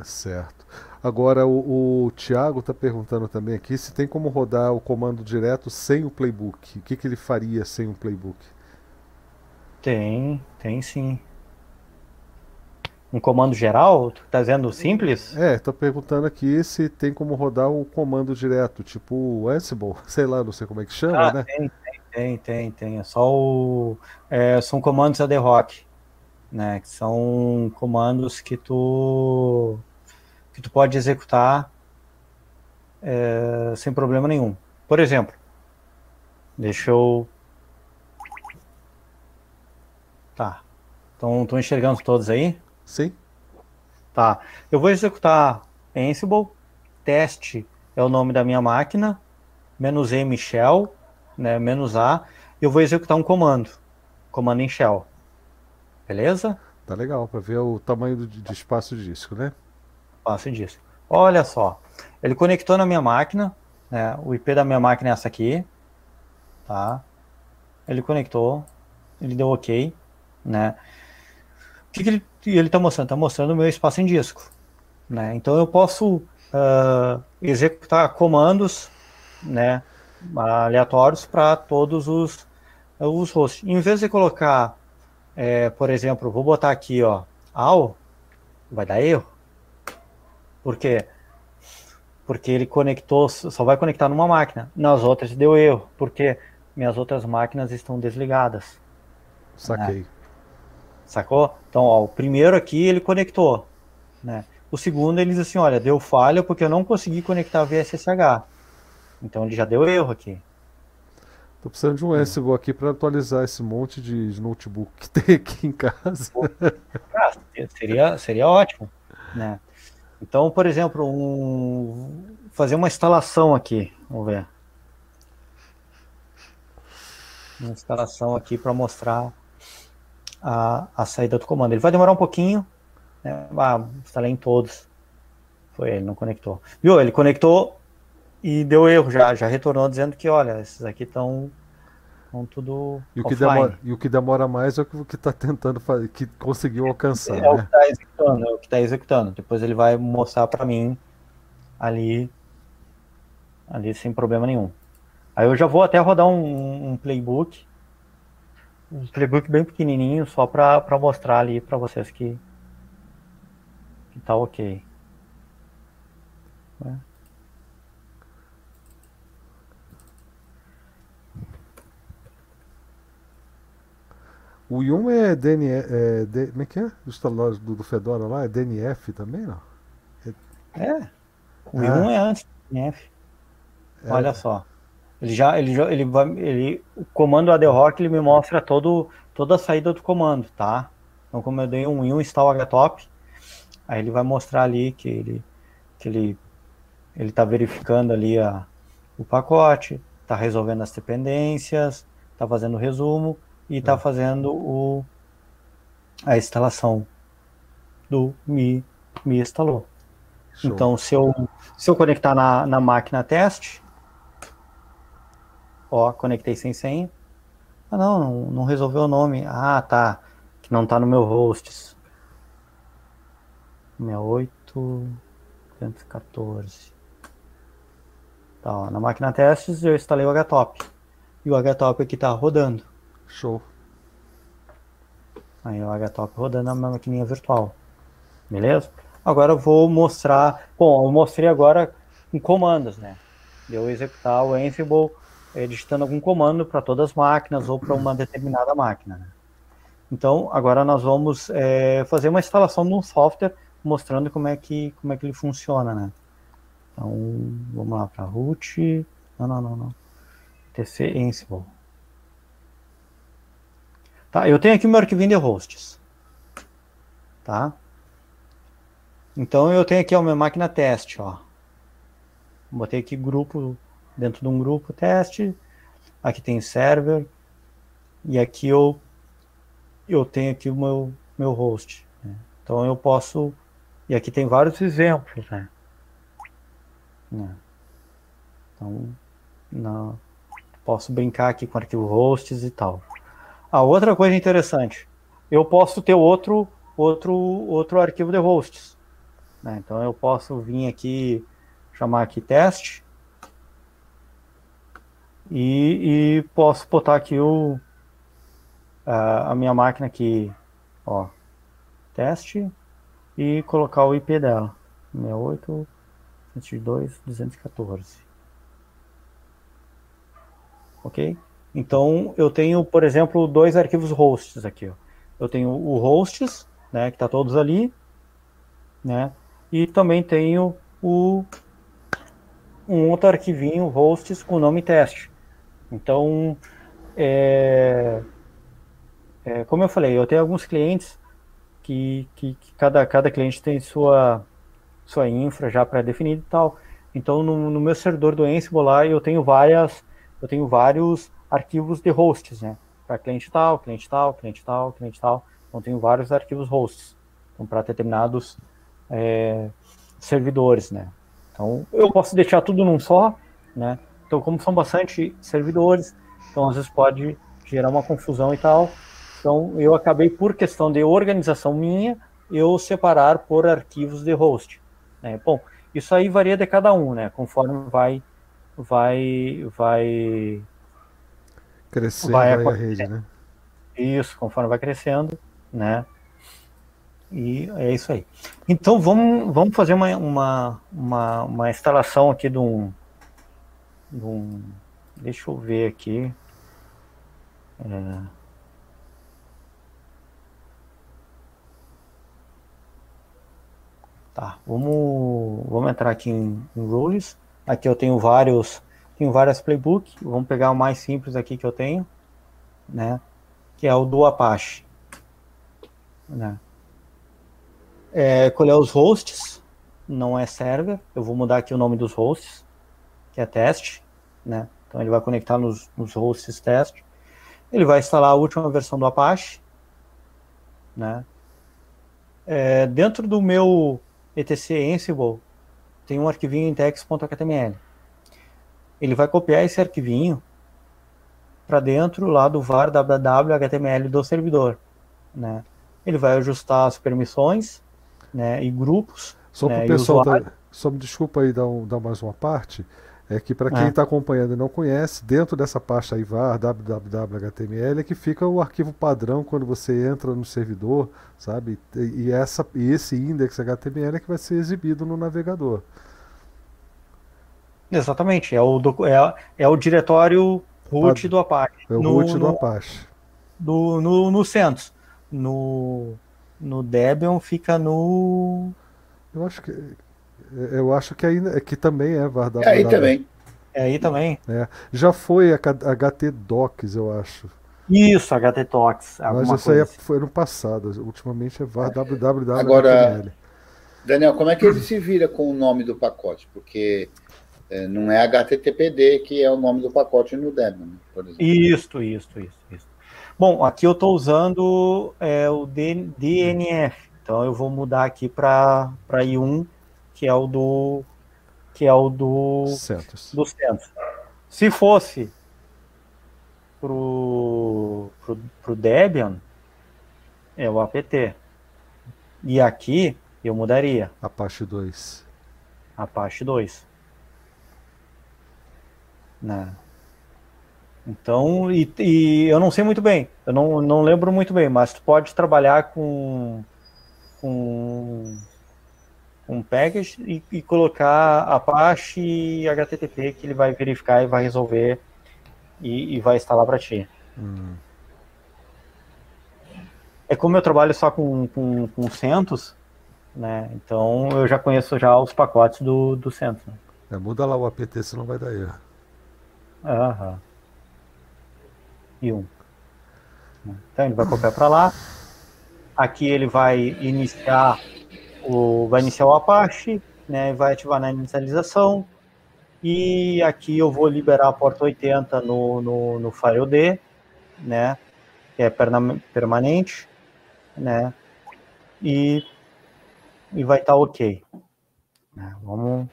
Certo. Agora o, o Thiago está perguntando também aqui se tem como rodar o comando direto sem o playbook. O que, que ele faria sem o playbook? Tem, tem sim um comando geral? Tu tá dizendo simples? É, tô perguntando aqui se tem como rodar um comando direto, tipo o Ansible, sei lá, não sei como é que chama, ah, né? Tem, tem, tem, tem. É só o. É, são comandos ad hoc, né? Que são comandos que tu que tu pode executar é, sem problema nenhum. Por exemplo, deixa eu. Tá. Então, estão enxergando todos aí? Sim. Tá. Eu vou executar Ansible, teste é o nome da minha máquina, menos "-m", shell, né, menos "-a", eu vou executar um comando, comando em shell. Beleza? Tá legal, para ver o tamanho do, de espaço de disco, né? De disco. Olha só, ele conectou na minha máquina, né, o IP da minha máquina é essa aqui, tá? Ele conectou, ele deu OK, né? O que, que ele está mostrando? Está mostrando o meu espaço em disco. Né? Então eu posso uh, executar comandos né, aleatórios para todos os, os hosts. Em vez de colocar, é, por exemplo, vou botar aqui, ó, AL, vai dar erro. Por quê? Porque ele conectou, só vai conectar numa máquina. Nas outras deu erro, porque minhas outras máquinas estão desligadas. Saquei. Né? Sacou? Então, ó, o primeiro aqui ele conectou, né? O segundo, ele diz assim, olha, deu falha porque eu não consegui conectar via SSH. Então ele já deu erro aqui. Tô precisando de um Ansible aqui para atualizar esse monte de notebook que tem aqui em casa. Ah, seria, seria ótimo, né? Então, por exemplo, um, fazer uma instalação aqui, vamos ver. Uma instalação aqui para mostrar a, a saída do comando. Ele vai demorar um pouquinho, né? Ah, instalei em todos. Foi ele, não conectou. Viu? Ele conectou e deu erro já, já retornou dizendo que, olha, esses aqui estão tudo e o, que demora, e o que demora mais é o que está tentando fazer, que conseguiu alcançar. É, né? o que está executando, é o que está executando. Depois ele vai mostrar para mim ali, ali sem problema nenhum. Aí eu já vou até rodar um, um playbook, um playbook bem pequenininho, só para mostrar ali para vocês que, que tá ok. Né? O Yum é DNF. É, D, como é que é? Do, do, do Fedora lá? É DNF também, não? É. é. O. Yum é antes do DNF. É. Olha só. Ele já, ele, ele, vai, ele, o comando ADRock ele me mostra todo, toda a saída do comando, tá? Então, como eu dei um Yum install htop, aí ele vai mostrar ali que ele, que ele, ele tá verificando ali a, o pacote, tá resolvendo as dependências, tá fazendo o resumo, e está fazendo o, a instalação do Mi, Mi instalou. Show. Então, se eu, se eu conectar na, na máquina teste, ó, conectei sem senha. Ah, não, não, não resolveu o nome. Ah, tá. Que não tá no meu hosts. 68 214. Tá, ó, na máquina testes eu instalei o HTOP. E o HTOP aqui tá rodando. Show. Aí o HTOP rodando na maquininha virtual. Beleza? Agora eu vou mostrar. Bom, eu mostrei agora em comandos, né? Eu executar o Ansible é, digitando algum comando para todas as máquinas ou para uma determinada máquina. Né? Então, agora nós vamos é, fazer uma instalação de um software mostrando como é que, como é que ele funciona, né? Então, vamos lá para root. Não, não, não, não. TC Ansible. Tá? Eu tenho aqui o meu arquivinho de hosts. Tá? Então eu tenho aqui a minha máquina teste, ó. Botei aqui grupo dentro de um grupo teste. Aqui tem server. E aqui eu eu tenho aqui o meu meu host. Né? Então eu posso e aqui tem vários exemplos, né? né? Então, não, posso brincar aqui com arquivo hosts e tal. A outra coisa interessante, eu posso ter outro outro outro arquivo de hosts. Né? Então eu posso vir aqui chamar aqui teste e, e posso botar aqui o a, a minha máquina aqui, ó, teste e colocar o IP dela, 68 102 214. Ok? Então, eu tenho, por exemplo, dois arquivos hosts aqui. Ó. Eu tenho o hosts, né, que está todos ali, né, e também tenho o, um outro arquivinho hosts com nome teste. Então, é, é, como eu falei, eu tenho alguns clientes que, que, que, cada, cada cliente tem sua, sua infra já pré-definida e tal. Então, no, no meu servidor do Ansible lá, eu tenho várias, eu tenho vários arquivos de hosts, né? Para cliente tal, cliente tal, cliente tal, cliente tal. Então, tenho vários arquivos hosts. Então, para determinados é, servidores, né? Então, eu posso deixar tudo num só, né? Então, como são bastante servidores, então às vezes pode gerar uma confusão e tal. Então, eu acabei, por questão de organização minha, eu separar por arquivos de host. Né? Bom, isso aí varia de cada um, né? Conforme vai, vai, vai Crescendo vai a rede, né? Isso, conforme vai crescendo, né? E é isso aí. Então vamos, vamos fazer uma, uma, uma, uma instalação aqui de um, de um. Deixa eu ver aqui. É, Tá, vamos, vamos entrar aqui em, em rules. Aqui eu tenho vários, tenho várias playbook. Vamos pegar o mais simples aqui que eu tenho, né? Que é o do Apache. Né? É, escolher os hosts, não é server. Eu vou mudar aqui o nome dos hosts, que é teste, né? Então ele vai conectar nos, nos hosts teste. Ele vai instalar a última versão do Apache, né? É, dentro do meu etc Ansible tem um arquivinho index.html. Ele vai copiar esse arquivinho para dentro lá do var www.html do servidor, né? Ele vai ajustar as permissões, né, e grupos. Só né, para o pessoal, tá, só me desculpa aí dar, um, dar mais uma parte é que para quem está é. acompanhando e não conhece, dentro dessa pasta aí var www.html é que fica o arquivo padrão quando você entra no servidor, sabe? E, essa, e esse index HTML é que vai ser exibido no navegador. Exatamente, é o, do, é, é o diretório root do Apache. É o no, root do no, Apache. Do, no, no CentOS. No, no Debian fica no... Eu acho que eu acho que, aí, é que também é Vardar. É aí também. É aí também. É. Já foi a HT Docs, eu acho. Isso, HT Docs. Mas isso aí foi no passado. Ultimamente é VAR é. www. Agora, Daniel, como é que ele se vira com o nome do pacote? Porque é, não é HTTPD que é o nome do pacote no Debian, né, por exemplo. Isso, isso, isso, isso. Bom, aqui eu estou usando é, o DNF. Então eu vou mudar aqui para I1 que é o do que é o do Centos. do Centos. Se fosse pro, pro, pro Debian, é o apt. E aqui eu mudaria. Apache 2. Apache 2. Né? Então, e, e, eu não sei muito bem, eu não, não lembro muito bem, mas tu pode trabalhar com, com um package e, e colocar Apache e HTTP que ele vai verificar e vai resolver e, e vai instalar para ti. Hum. É como eu trabalho só com, com, com CentOS, né? Então eu já conheço já os pacotes do, do CentOS. É, muda lá o apt, senão vai dar erro. Aham. E um. Então ele vai copiar para lá. Aqui ele vai iniciar o, vai iniciar o Apache, né, vai ativar na inicialização, e aqui eu vou liberar a porta 80 no, no, no FileD, né, que é permanente, né, e, e vai estar tá ok. Né, vamos,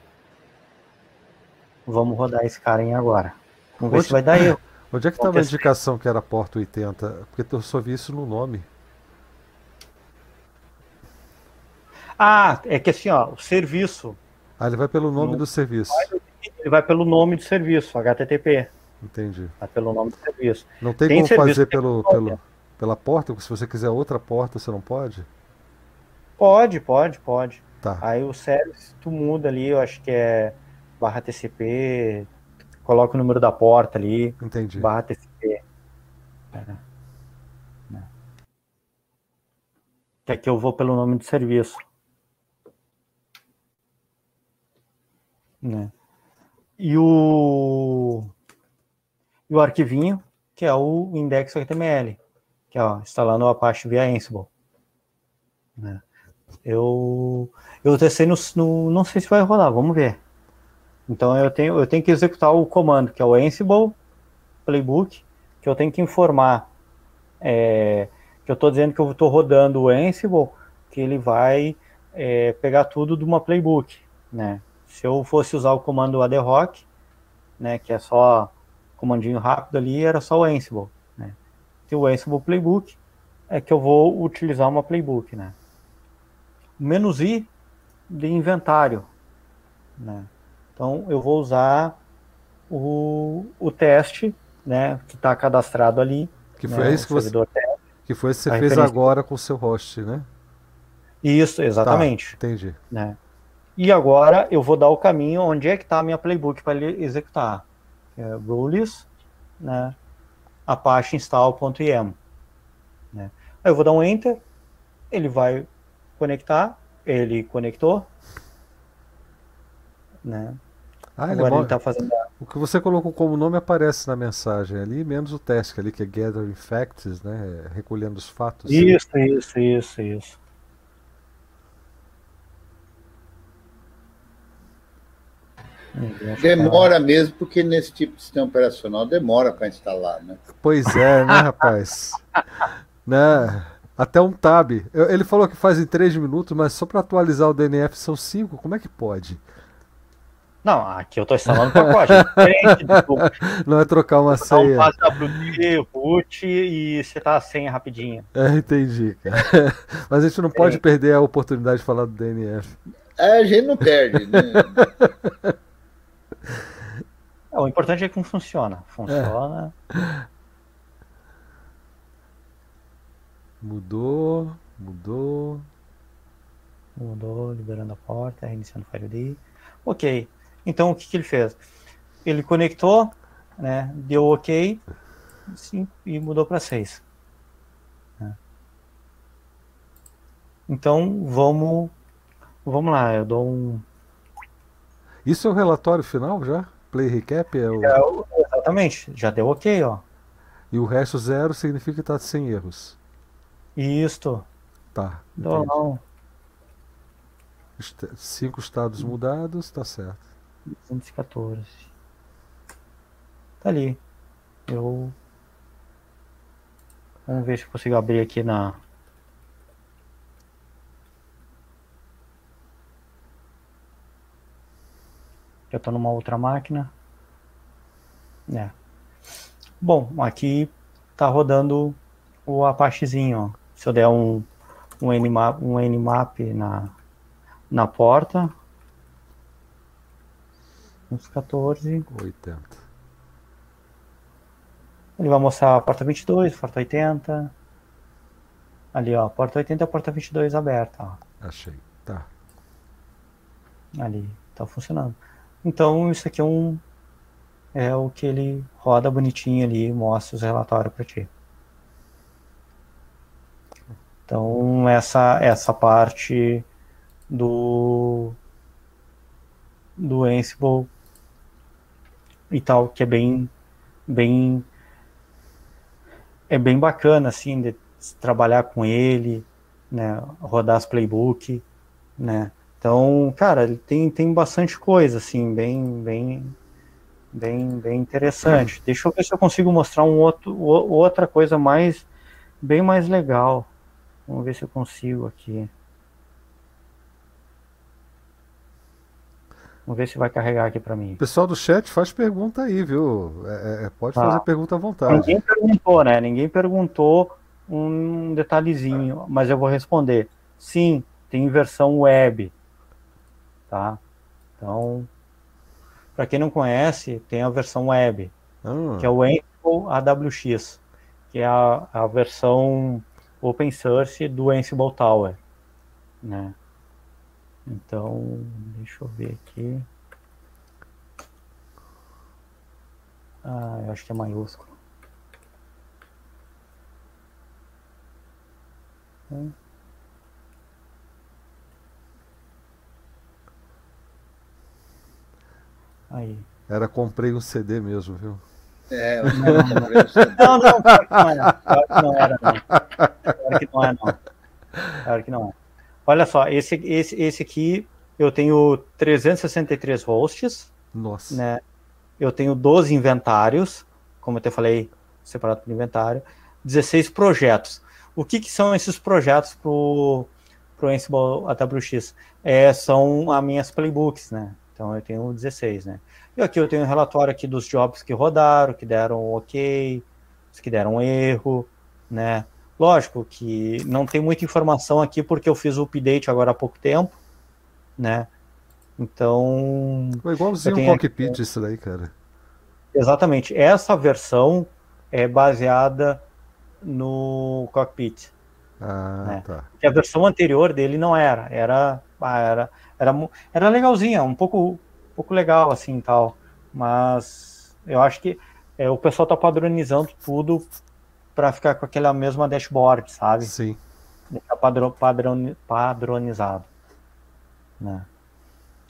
vamos rodar esse cara em agora. Vamos ver se vai dar erro. Onde é que estava a indicação que era porta 80? Porque eu só vi isso no nome. Ah, é que assim, ó, o serviço. Ah, ele vai pelo nome no, do serviço. Ele vai pelo nome do serviço, HTTP. Entendi. Vai pelo nome do serviço. Não tem, tem como fazer pelo, pelo, pela porta? Se você quiser outra porta, você não pode? Pode, pode, pode. Tá. Aí o service tu muda ali, eu acho que é barra TCP, coloca o número da porta ali. Entendi. Barra TCP. É. Que aqui eu vou pelo nome do serviço. Né? E o, e o arquivinho, que é o index.html, que é ó, instalando o Apache via Ansible. Né? Eu, eu testei no, no, Não sei se vai rodar, vamos ver. Então eu tenho, eu tenho que executar o comando, que é o Ansible Playbook, que eu tenho que informar é, que eu estou dizendo que eu estou rodando o Ansible, que ele vai é, pegar tudo de uma playbook, né? Se eu fosse usar o comando adhoc, né, que é só comandinho rápido ali, era só o Ansible, né? Se o Ansible Playbook é que eu vou utilizar uma playbook, né? Menos i de inventário, né? Então eu vou usar o, o teste, né, que está cadastrado ali. Que foi né, isso que você, que foi que você fez agora com o seu host, né? Isso, exatamente. Tá, entendi. Né? E agora eu vou dar o caminho onde é que está a minha playbook para ele executar. É rules, né, apache install.im. Né. Aí eu vou dar um enter, ele vai conectar, ele conectou, né? Ah, Agora ele ele tá fazendo. O que você colocou como nome aparece na mensagem ali, menos o task ali, que é Gathering Facts, né? Recolhendo os fatos. Isso, isso, isso, isso. Demora mesmo, porque nesse tipo de sistema operacional demora para instalar, né? Pois é, né, rapaz? né? Até um tab. Ele falou que faz em 3 minutos, mas só para atualizar o DNF são 5. Como é que pode? Não, aqui eu tô instalando pacote. é diferente do- Não é trocar uma um senha. passo WD, boot e você tá a senha rapidinho. É, entendi, cara. Mas a gente não pode É. perder a oportunidade de falar do DNF. É, a gente não perde, né? É, o importante é que funciona. Funciona. Mudou, mudou. Mudou, liberando a porta, reiniciando o FireD. Ok. Então o que, que ele fez? Ele conectou, né? Deu ok sim, e mudou para 6. Então vamos, vamos lá. Eu dou um. Isso é o relatório final já? Play recap? É o... É, exatamente, já deu ok, ó. E o resto zero significa que está sem erros. Isto. Tá. Não, entendi. não. Cinco estados mudados, tá certo. 214. Tá ali. Eu. Vamos ver se eu consigo abrir aqui na. Eu tô numa outra máquina. É. Bom, aqui tá rodando o Apachezinho, ó. Se eu der um, um, Nmap, um Nmap na, na porta. Uns 14. 80. Ele vai mostrar a porta 22, porta 80. Ali, ó, porta 80 e a porta 22 aberta, ó. Achei. Tá. Ali, tá funcionando. Então, isso aqui é um é o que ele roda bonitinho ali e mostra os relatórios para ti. Então, essa essa parte do do Ansible e tal, que é bem bem é bem bacana assim de trabalhar com ele, né, rodar as playbook, né? Então, cara, ele tem, tem bastante coisa, assim, bem, bem, bem, bem interessante. Deixa eu ver se eu consigo mostrar um outro, outra coisa mais, bem mais legal. Vamos ver se eu consigo aqui. Vamos ver se vai carregar aqui para mim. Pessoal do chat, faz pergunta aí, viu? É, é, pode Tá. fazer pergunta à vontade. Ninguém perguntou, né? Ninguém perguntou um detalhezinho, mas eu vou responder. Sim, tem versão web, tá? Então, para quem não conhece, tem a versão web, Ah, que é o Ansible AWX, que é a, a versão open source do Ansible Tower, né? Então, deixa eu ver aqui. Ah, eu acho que é maiúsculo. Hum. Aí. Era comprei um CD mesmo, viu? É, eu comprei o CD. Não, não, claro que não é. Claro que não era, não. Claro que não é, não. Claro que não é. Olha só, esse, esse, esse aqui eu tenho 363 hosts, Nossa. né? Eu tenho 12 inventários, como eu até falei, separado por inventário, 16 projetos. O que, que são esses projetos para o Ansible AWX? É, são as minhas playbooks, né? Então eu tenho 16, né? E aqui eu tenho um relatório aqui dos jobs que rodaram, que deram ok, os que deram erro, né? Lógico que não tem muita informação aqui porque eu fiz o update agora há pouco tempo, né? Então, Foi igualzinho um tenho cockpit isso daí, cara. Exatamente. Essa versão é baseada no cockpit. Ah, É. tá. Que a versão anterior dele não era. Era, ah, era, era, era legalzinha, um pouco, um pouco legal assim tal. Mas eu acho que é, o pessoal tá padronizando tudo para ficar com aquela mesma dashboard, sabe? Sim. Deixar padrão, padrão, padronizado. Né?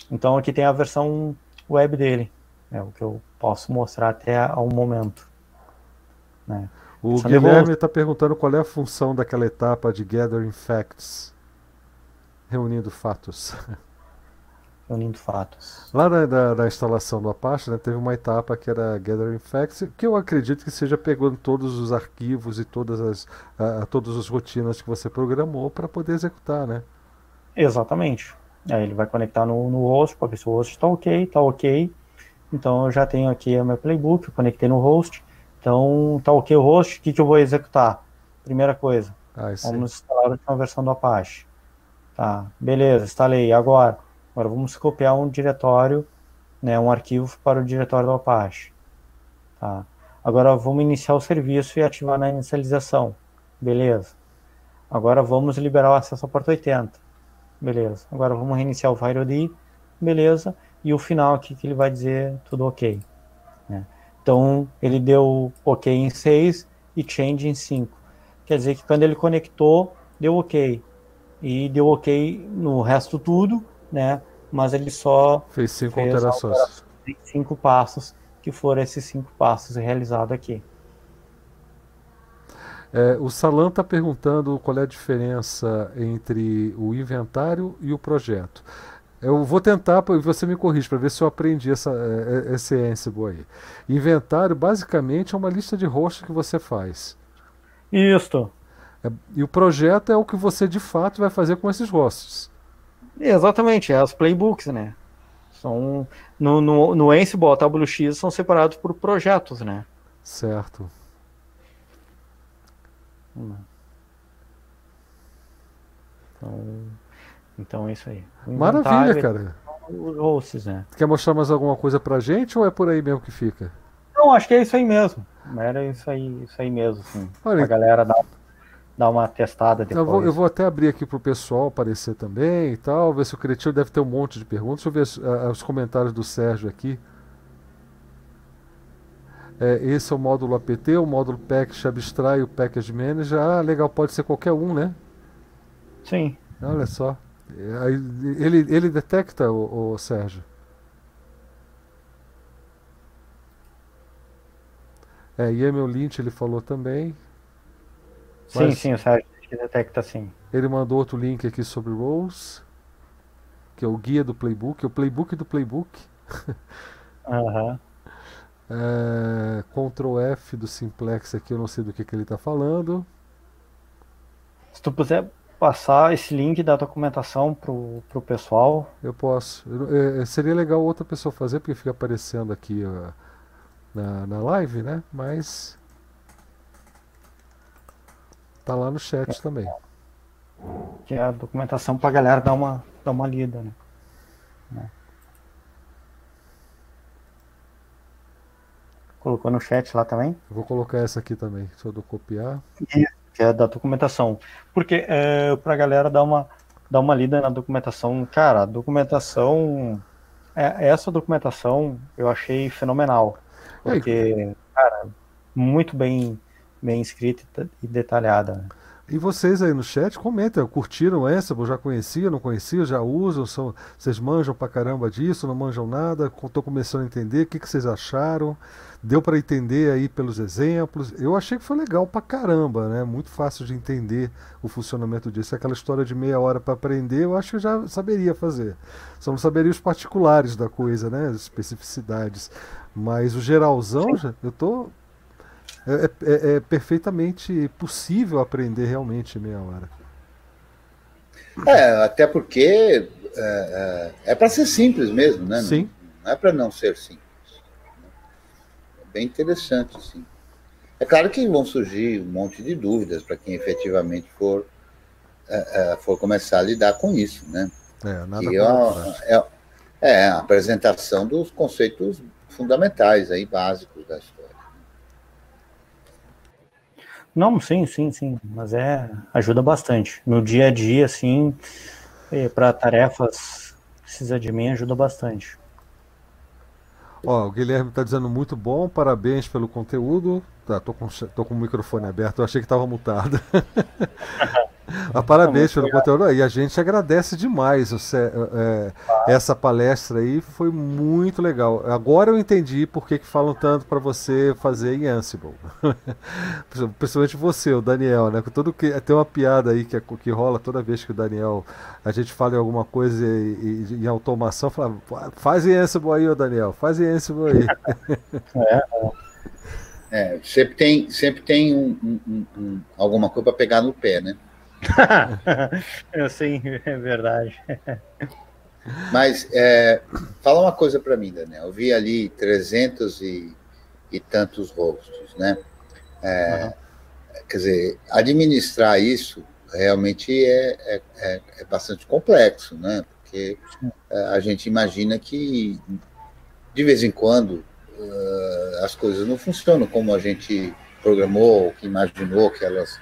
Então aqui tem a versão web dele, é o que eu posso mostrar até ao momento. Né? O Só Guilherme está perguntando qual é a função daquela etapa de Gathering Facts, reunindo fatos. Reunindo fatos. Lá na, na, na instalação do Apache, né, teve uma etapa que era Gathering Facts, que eu acredito que seja pegando todos os arquivos e todas as, a, todas as rotinas que você programou para poder executar, né? Exatamente. Aí ele vai conectar no, no host para ver se o host está ok, está ok. Então eu já tenho aqui o meu playbook, conectei no host. Então está ok o host, o que, que eu vou executar? Primeira coisa, ah, vamos instalar a última versão do Apache. Tá, beleza, instalei. Agora, agora vamos copiar um diretório, né, um arquivo para o diretório do Apache. Tá. Agora vamos iniciar o serviço e ativar na inicialização. Beleza. Agora vamos liberar o acesso à porta 80. Beleza. Agora vamos reiniciar o FireOD. Beleza. E o final aqui que ele vai dizer tudo ok. Né? Então ele deu ok em 6 e change em 5. Quer dizer que quando ele conectou, deu ok. E deu ok no resto tudo, né? Mas ele só fez cinco fez alterações. Cinco passos, que foram esses cinco passos realizados aqui. É, o Salam está perguntando qual é a diferença entre o inventário e o projeto. Eu vou tentar, você me corrige, para ver se eu aprendi essa, é, é, esse Ansible aí. Inventário, basicamente, é uma lista de rostos que você faz. Isso. É, e o projeto é o que você, de fato, vai fazer com esses rostos. Exatamente, é as playbooks, né? São, no, no, no Ansible, a WX são separados por projetos, né? Certo. Então, então é isso aí. Maravilha, cara. Os hosts, né? Quer mostrar mais alguma coisa pra gente ou é por aí mesmo que fica? Não, acho que é isso aí mesmo. Era isso aí, isso aí mesmo, assim. Olha, a galera dar, dar uma testada depois. Eu vou, eu vou até abrir aqui pro pessoal aparecer também e tal, ver se o Cretinho deve ter um monte de perguntas. Deixa eu ver os, uh, os comentários do Sérgio aqui. É, esse é o módulo apt, o módulo package abstrai o package manager. Ah, legal, pode ser qualquer um, né? Sim. Olha só. É, ele, ele detecta, o, o Sérgio? É, e Emil Lynch ele falou também. Sim, sim, o Sérgio detecta sim. Ele mandou outro link aqui sobre roles, que é o guia do playbook, o playbook do playbook. Aham. uhum. É, Ctrl F do simplex aqui, eu não sei do que, que ele está falando. Se tu puder passar esse link da documentação pro, pro pessoal. Eu posso. É, é, seria legal outra pessoa fazer, porque fica aparecendo aqui ó, na, na live, né? Mas. Tá lá no chat é. também. Que é a documentação pra galera dar uma, dar uma lida, né? né? Colocou no chat lá também? vou colocar essa aqui também, só do copiar. Isso, que é da documentação. Porque é, para a galera dar uma, dar uma lida na documentação, cara, a documentação, é, essa documentação eu achei fenomenal. Porque, cara, muito bem, bem escrita e detalhada. Né? E vocês aí no chat comentem, curtiram essa, já conhecia, não conhecia, já usam, são, vocês manjam pra caramba disso, não manjam nada, estou começando a entender, o que, que vocês acharam? Deu para entender aí pelos exemplos? Eu achei que foi legal pra caramba, né? Muito fácil de entender o funcionamento disso. Aquela história de meia hora para aprender, eu acho que eu já saberia fazer. Só não saberia os particulares da coisa, né? As especificidades. Mas o geralzão, já, eu tô é, é, é, é, perfeitamente possível aprender realmente em meia hora. É, até porque é, é, é para ser simples mesmo, né? Sim. Não, não é para não ser simples. É bem interessante, sim. É claro que vão surgir um monte de dúvidas para quem efetivamente for, é, for começar a lidar com isso, né? É, nada é, é, é a apresentação dos conceitos fundamentais aí, básicos da história. Não, sim, sim, sim, mas é ajuda bastante. No dia a dia, assim, para tarefas precisa de mim ajuda bastante. Ó, o Guilherme está dizendo muito bom, parabéns pelo conteúdo. Tá, tô com, tô com o microfone aberto, eu achei que estava mutado. Ah, parabéns pelo conteúdo. E a gente agradece demais você, é, essa palestra aí, foi muito legal. Agora eu entendi por que, que falam tanto para você fazer em Ansible. Principalmente você, o Daniel, né? Tudo que tem uma piada aí que, que rola toda vez que o Daniel a gente fala em alguma coisa em automação, fala, faz em Ansible aí, ô Daniel, faz em Ansible aí. É, é, sempre tem, sempre tem um, um, um, alguma coisa para pegar no pé, né? Sim, é verdade. Mas é, fala uma coisa para mim, Daniel. Eu vi ali 300 e, e tantos rostos, né? É, uhum. Quer dizer, administrar isso realmente é, é, é, é bastante complexo, né? Porque é, a gente imagina que de vez em quando uh, as coisas não funcionam como a gente programou, que imaginou que elas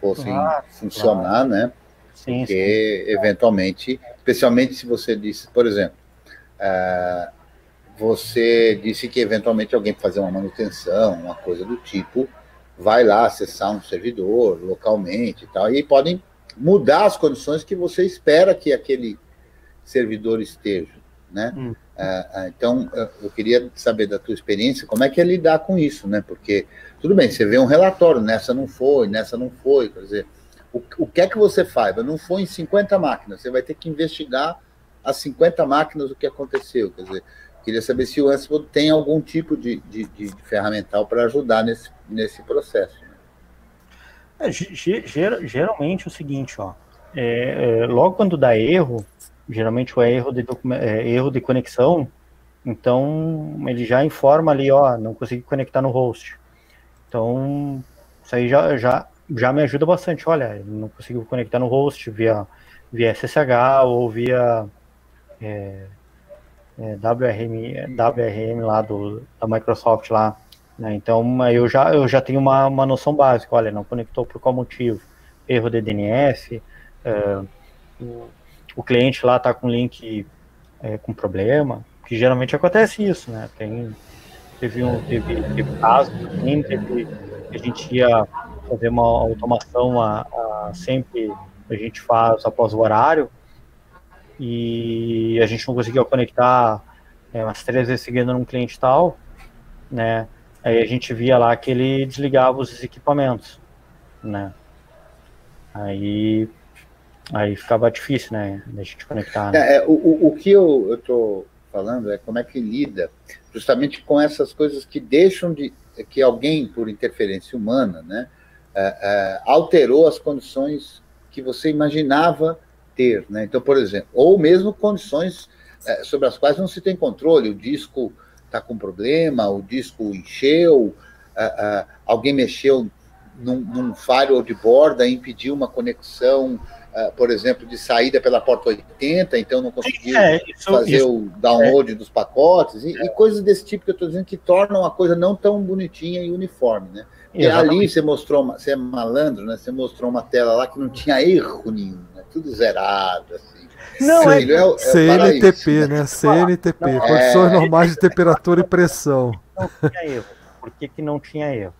fossem ah, funcionar, claro. né? Sim, Porque, sim. eventualmente, especialmente se você disse, por exemplo, uh, você disse que eventualmente alguém fazer uma manutenção, uma coisa do tipo, vai lá acessar um servidor localmente e tal, e podem mudar as condições que você espera que aquele servidor esteja, né? Hum. Uh, então, eu queria saber da tua experiência, como é que é lidar com isso, né? Porque tudo bem, você vê um relatório, nessa não foi, nessa não foi, quer dizer, o, o que é que você faz? Não foi em 50 máquinas, você vai ter que investigar as 50 máquinas o que aconteceu, quer dizer, queria saber se o Ansible tem algum tipo de, de, de ferramental para ajudar nesse, nesse processo. Né? É, ger, geralmente é o seguinte, ó, é, é, logo quando dá erro, geralmente o erro de, é, erro de conexão, então ele já informa ali, ó, não consegui conectar no host. Então, isso aí já, já, já me ajuda bastante. Olha, não consigo conectar no host via, via SSH ou via é, é, WRM, WRM lá do, da Microsoft lá. Né? Então, eu já, eu já tenho uma, uma noção básica. Olha, não conectou por qual motivo? Erro de DNS, é, o, cliente lá está com link é, com problema, que geralmente acontece isso, né? Tem teve um teve, teve casos assim, teve a gente ia fazer uma automação a, a, sempre a gente faz após o horário e a gente não conseguia conectar é, umas três vezes seguindo num cliente tal, né? Aí a gente via lá que ele desligava os equipamentos, né? Aí aí ficava difícil, né, da gente conectar. Né? É, é, o, o que eu, tô falando é como é que lida justamente com essas coisas que deixam de que alguém por interferência humana, né, é, é, alterou as condições que você imaginava ter, né? Então, por exemplo, ou mesmo condições é, sobre as quais não se tem controle, o disco está com problema, o disco encheu, é, alguém mexeu num, num firewall de borda impediu uma conexão por exemplo, de saída pela porta 80, então não conseguiu é, isso, fazer isso, o download é. dos pacotes, e, é. e, coisas desse tipo que eu estou dizendo que tornam a coisa não tão bonitinha e uniforme, né? E ali você mostrou, uma, você é malandro, né? Você mostrou uma tela lá que não tinha erro nenhum, né? tudo zerado, assim. Não, é, é, é CNTP, né? CNTP, não, condições normais de temperatura e pressão. Não tinha erro. Por que, que não tinha erro?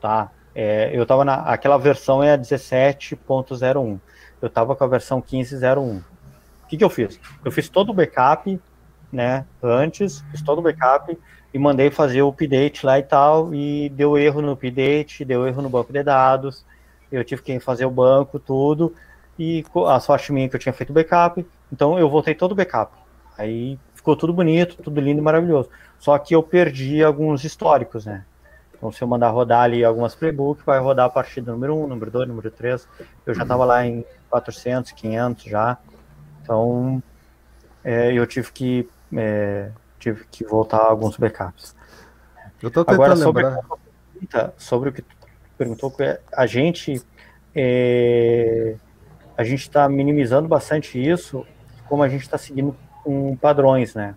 Tá? É, eu estava na aquela versão é a 17.01. Eu estava com a versão 15.01. O que, que eu fiz? Eu fiz todo o backup, né? Antes, fiz todo o backup e mandei fazer o update lá e tal. E deu erro no update, deu erro no banco de dados. Eu tive que fazer o banco, tudo. E a sorte minha é que eu tinha feito backup. Então eu voltei todo o backup. Aí ficou tudo bonito, tudo lindo e maravilhoso. Só que eu perdi alguns históricos, né? Então, se eu mandar rodar ali algumas playbook, vai rodar a partir do número 1, número 2, número 3. Eu já estava lá em 400, 500 já. Então, é, eu tive que, é, tive que voltar alguns backups. Eu estou tentando Agora, sobre, lembrar. sobre o que tu perguntou, a gente é, a gente está minimizando bastante isso, como a gente está seguindo com padrões, né?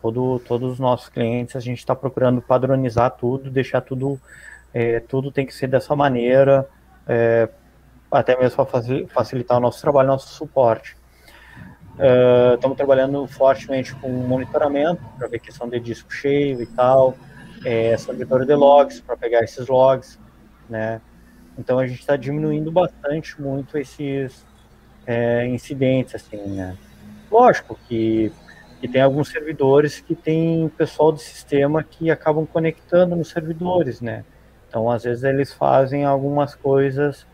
Todo, todos os nossos clientes, a gente está procurando padronizar tudo, deixar tudo, é, tudo tem que ser dessa maneira, é, até mesmo para facilitar o nosso trabalho, nosso suporte. É, estamos trabalhando fortemente com monitoramento, para ver questão de disco cheio e tal. é, servidor de logs para pegar esses logs, né? Então a gente está diminuindo bastante muito esses é, incidentes, assim, né? Lógico que, que tem alguns servidores que tem pessoal do sistema que acabam conectando nos servidores, né? Então às vezes eles fazem algumas coisas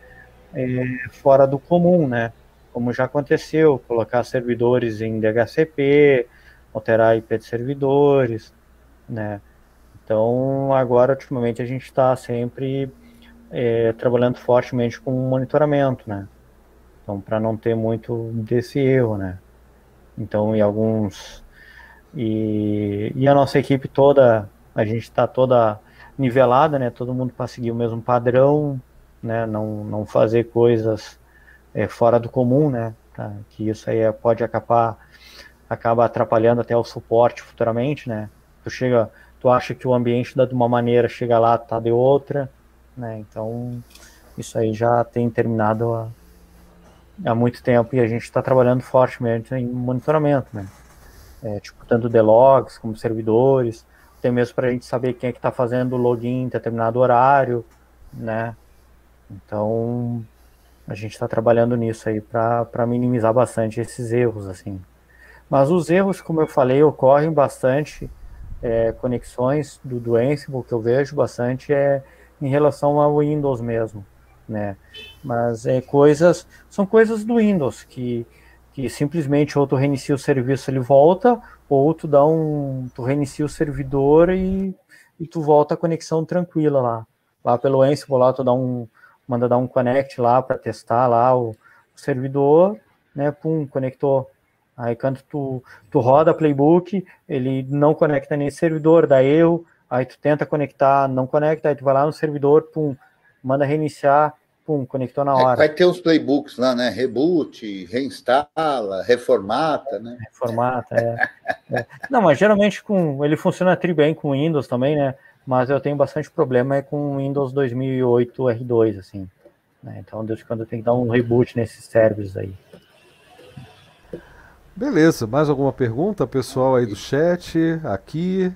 é, fora do comum, né? Como já aconteceu, colocar servidores em DHCP, alterar IP de servidores, né? Então, agora, ultimamente, a gente está sempre é, trabalhando fortemente com monitoramento, né? Então, para não ter muito desse erro, né? Então, e alguns... E, e a nossa equipe toda, a gente está toda nivelada, né? Todo mundo para seguir o mesmo padrão, né? Não, não fazer coisas é, fora do comum, né? Tá? Que isso aí pode acabar acaba atrapalhando até o suporte futuramente, né? Tu chega tu acha que o ambiente está de uma maneira, chega lá, tá de outra, né? Então, isso aí já tem terminado há, há muito tempo e a gente está trabalhando fortemente em monitoramento, né? É, tipo, tanto de logs como servidores, até mesmo para a gente saber quem é que está fazendo o login em determinado horário, né? Então, a gente está trabalhando nisso aí para minimizar bastante esses erros, assim. Mas os erros, como eu falei, ocorrem bastante é, conexões do, do Ansible que eu vejo bastante é em relação ao Windows mesmo, né? Mas é coisas, são coisas do Windows que, que simplesmente ou tu reinicia o serviço ele volta, ou tu dá um, tu reinicia o servidor e, e tu volta a conexão tranquila lá. Lá pelo Ansible lá tu dá um, manda dar um connect lá para testar lá o, o servidor, né? Pum, conectou Aí quando tu, tu roda playbook, ele não conecta nesse servidor, dá erro, aí tu tenta conectar, não conecta, aí tu vai lá no servidor, pum, manda reiniciar, pum, conectou na hora. Vai ter os playbooks lá, né? Reboot, reinstala, reformata, né? Reformata, é. é. Não, mas geralmente com ele funciona tri bem com Windows também, né? Mas eu tenho bastante problema é com Windows 2008 R2, assim. Né? Então, Deus quando tem que dar um reboot nesses servers aí. Beleza, mais alguma pergunta, pessoal aí do chat, aqui?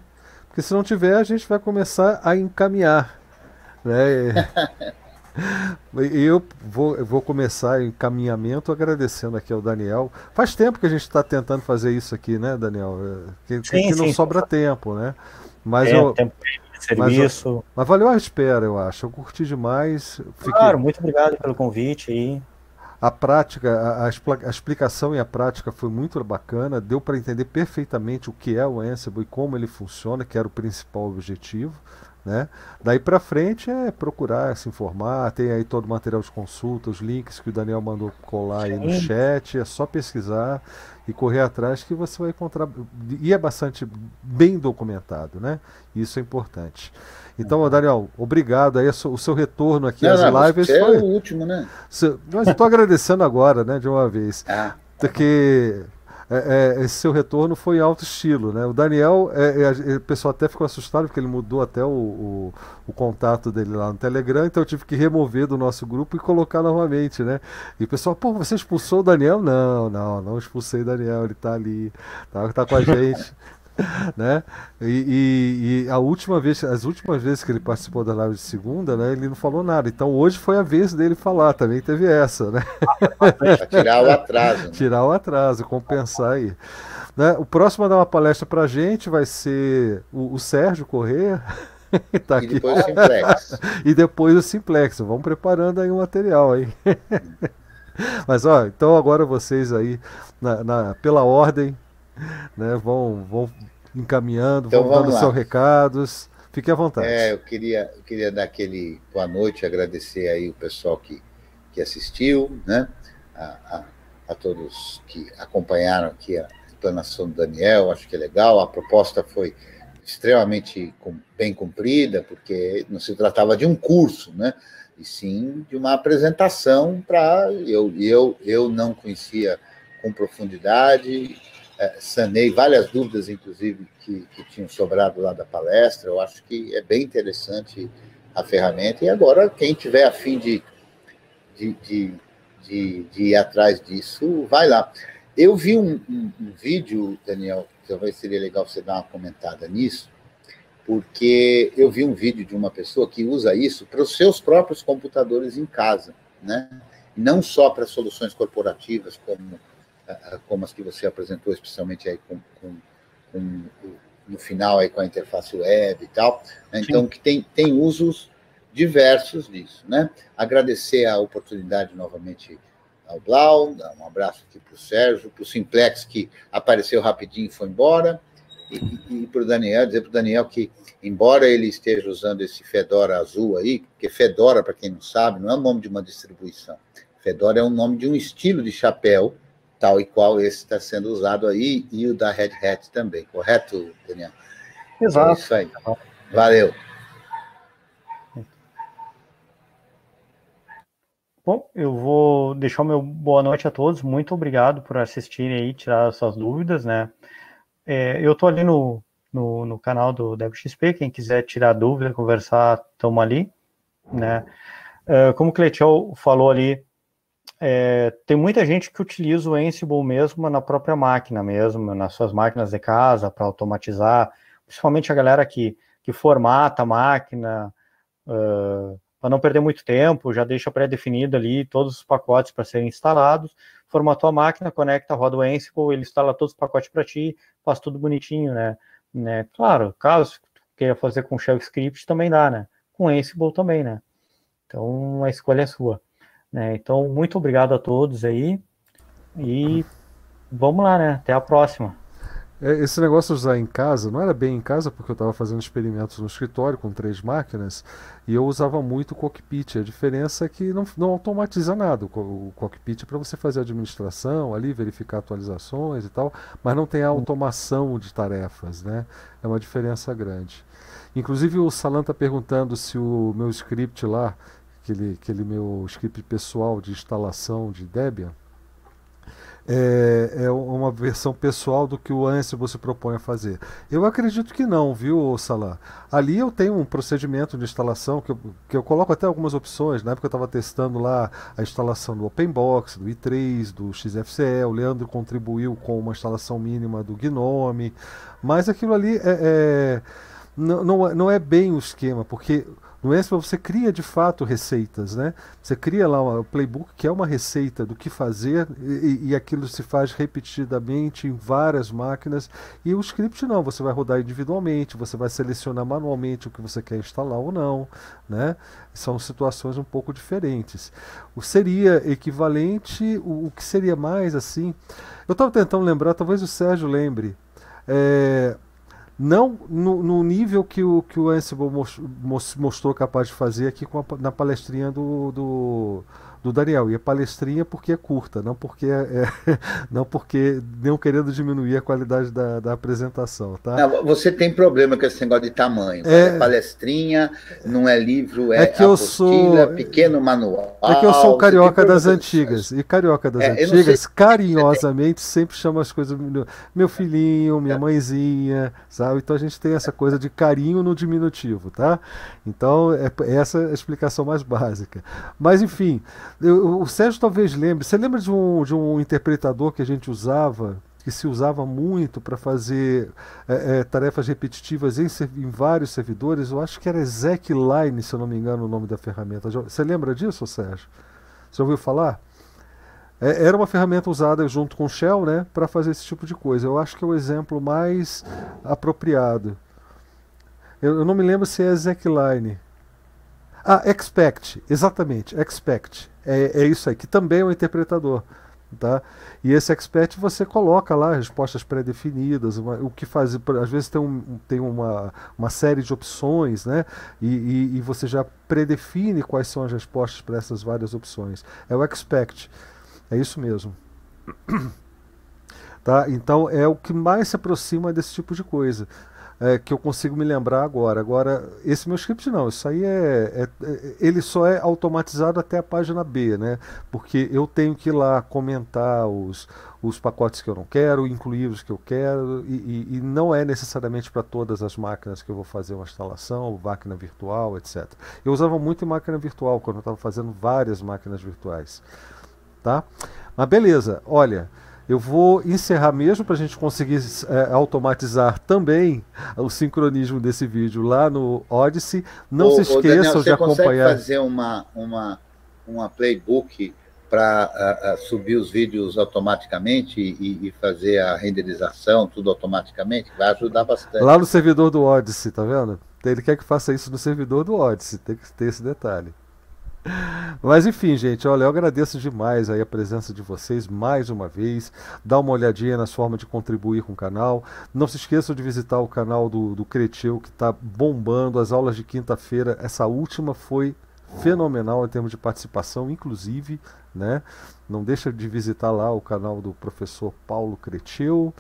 Porque se não tiver, a gente vai começar a encaminhar. Né? eu vou, eu vou começar encaminhamento agradecendo aqui ao Daniel. Faz tempo que a gente está tentando fazer isso aqui, né, Daniel? É, que, sim, que não sim, sobra sim. tempo, né? Mas é, eu, tempo de serviço. Mas, mas, valeu a espera, eu acho. Eu curti demais. Fiquei... Claro, muito obrigado pelo convite aí. A prática, a, a, explicação e a prática foi muito bacana, deu para entender perfeitamente o que é o Ansible e como ele funciona, que era o principal objetivo. Né? Daí para frente é procurar se informar, tem aí todo o material de consulta, os links que o Daniel mandou colar aí no chat, é só pesquisar e correr atrás que você vai encontrar. E é bastante bem documentado, né? Isso é importante. Então, Daniel, obrigado aí, o seu retorno aqui não, às não, lives. Você foi... é o último, né? Mas estou agradecendo agora, né, de uma vez. Ah. Porque é, é, esse seu retorno foi em alto estilo, né? O Daniel, é, é, o pessoal até ficou assustado porque ele mudou até o, o, o, contato dele lá no Telegram, então eu tive que remover do nosso grupo e colocar novamente, né? E o pessoal, pô, você expulsou o Daniel? Não, não, não expulsei o Daniel, ele tá ali, tá, tá com a gente. né? E, e, e, a última vez, as últimas vezes que ele participou da live de segunda, né, ele não falou nada. Então hoje foi a vez dele falar, também teve essa, né? Pra tirar o atraso. Né? Tirar o atraso, compensar aí. Né? O próximo a dar uma palestra pra gente vai ser o, o Sérgio Corrêa. tá e depois o Simplex. e depois o Simplex. Vamos preparando aí o um material aí. Mas ó, então agora vocês aí, na, na, pela ordem, né, vão, vão encaminhando, então, vão dando seus recados. Fique à vontade. É, eu queria, eu queria dar aquele boa noite, agradecer aí o pessoal que, que assistiu, né? A, a, a todos que acompanharam aqui a explanação do Daniel, acho que é legal. A proposta foi extremamente bem cumprida, porque não se tratava de um curso, né? E sim de uma apresentação para eu, eu eu não conhecia com profundidade é, sanei várias dúvidas, inclusive, que, que tinham sobrado lá da palestra. Eu acho que é bem interessante a ferramenta. E agora, quem tiver a fim de, de, de, de, de ir atrás disso, vai lá. Eu vi um, um, um, vídeo, Daniel, talvez seria legal você dar uma comentada nisso, porque eu vi um vídeo de uma pessoa que usa isso para os seus próprios computadores em casa, né? não só para soluções corporativas, como, como as que você apresentou, especialmente aí com, com, com no final aí com a interface web e tal. Né? Então, que tem, tem usos diversos disso. Né? Agradecer a oportunidade novamente ao Blau, dar um abraço aqui para o Sérgio, para o Simplex, que apareceu rapidinho e foi embora, e, e, e para o Daniel, dizer para o Daniel que, embora ele esteja usando esse Fedora azul aí, porque Fedora, para quem não sabe, não é o nome de uma distribuição. Fedora é o nome de um estilo de chapéu, tal e qual esse está sendo usado aí, e o da Red Hat também, correto, Daniel? Exato. É isso aí. Valeu. Bom, eu vou deixar o meu boa noite a todos. Muito obrigado por assistirem aí, tirar suas dúvidas, né? É, eu estou ali no, no, no, canal do DevXP, quem quiser tirar dúvida, conversar, estamos ali, né? É, como o Cleiton falou ali, é, tem muita gente que utiliza o Ansible mesmo na própria máquina mesmo, nas suas máquinas de casa, para automatizar, principalmente a galera que, que formata a máquina, uh, para não perder muito tempo, já deixa pré-definido ali todos os pacotes para serem instalados, formatou a máquina, conecta, roda o Ansible, ele instala todos os pacotes para ti, faz tudo bonitinho, né? né? Claro, caso queira fazer com Shell Script também dá, né? Com Ansible também, né? Então a escolha é sua. Né? Então, muito obrigado a todos aí e vamos lá, né? Até a próxima. É, esse negócio de usar em casa, não era bem em casa, porque eu estava fazendo experimentos no escritório com três máquinas e eu usava muito o cockpit. A diferença é que não, não automatiza nada. O, cockpit é para você fazer administração ali, verificar atualizações e tal, mas não tem a automação de tarefas, né? É uma diferença grande. Inclusive o Salan está perguntando se o meu script lá, aquele, aquele meu script pessoal de instalação de Debian, é, é, uma versão pessoal do que o Ansible se propõe a fazer. Eu acredito que não, viu, Salah? Ali eu tenho um procedimento de instalação que eu, que eu coloco até algumas opções. Na época eu estava testando lá a instalação do OpenBox, do i3, do XFCE. O Leandro contribuiu com uma instalação mínima do Gnome. Mas aquilo ali é, é não, não, é, não é bem o esquema, porque no Ansible você cria de fato receitas, né? Você cria lá o playbook que é uma receita do que fazer e, e, aquilo se faz repetidamente em várias máquinas. E o script não, você vai rodar individualmente, você vai selecionar manualmente o que você quer instalar ou não, né? São situações um pouco diferentes. O seria equivalente, o, o que seria mais assim? Eu estava tentando lembrar, talvez o Sérgio lembre. É, não no, no, nível que o, que o Ansible mostrou capaz de fazer aqui a, na palestrinha do, do, do, Daniel. E a palestrinha porque é curta, não porque é, é não porque não querendo diminuir a qualidade da, da apresentação, tá? Não, você tem problema com esse negócio de tamanho. É, é palestrinha, não é livro, é, é que eu sou pequeno manual. É que eu sou carioca das antigas. E carioca das é, antigas, carinhosamente, sempre chama as coisas meu filhinho, minha é. mãezinha, sabe? Então a gente tem essa coisa de carinho no diminutivo, tá? Então é essa é a explicação mais básica. Mas enfim, o Sérgio talvez lembre. Você lembra de um, de um interpretador que a gente usava? que se usava muito para fazer é, é, tarefas repetitivas em, em, vários servidores. Eu acho que era Line, se eu não me engano, o nome da ferramenta. Você lembra disso, Sérgio? Você ouviu falar? É, era uma ferramenta usada junto com Shell né, para fazer esse tipo de coisa. Eu acho que é o exemplo mais apropriado. Eu, eu não me lembro se é Line. Ah, Expect, exatamente, Expect. É, é isso aí, que também é um interpretador. Tá? E esse expert você coloca lá respostas pré-definidas, o que faz, às vezes tem, um, tem uma, uma série de opções, né? E, e, e você já predefine quais são as respostas para essas várias opções. É o expect, é isso mesmo. Tá? Então é o que mais se aproxima desse tipo de coisa é, que eu consigo me lembrar agora. Agora, esse meu script não, isso aí é, é, é, Ele só é automatizado até a página B, né? Porque eu tenho que ir lá comentar os, os pacotes que eu não quero, incluir os que eu quero, e, e, e não é necessariamente para todas as máquinas que eu vou fazer uma instalação, máquina virtual, etc. Eu usava muito em máquina virtual quando eu estava fazendo várias máquinas virtuais. Tá? Mas beleza, olha. Eu vou encerrar mesmo para a gente conseguir é, automatizar também o sincronismo desse vídeo lá no Odyssey. Não ô, se esqueçam de acompanhar. Você consegue fazer uma, uma, uma playbook para subir os vídeos automaticamente e, e, fazer a renderização, tudo automaticamente, vai ajudar bastante. Lá no servidor do Odyssey, tá vendo? Ele quer que faça isso no servidor do Odyssey, tem que ter esse detalhe. Mas enfim, gente, olha, eu agradeço demais aí a presença de vocês mais uma vez. Dá uma olhadinha nas formas de contribuir com o canal. Não se esqueçam de visitar o canal do, do Creteu, que está bombando. As aulas de quinta-feira, essa última foi fenomenal em termos de participação, inclusive, né? Não deixa de visitar lá o canal do professor Paulo Creteu.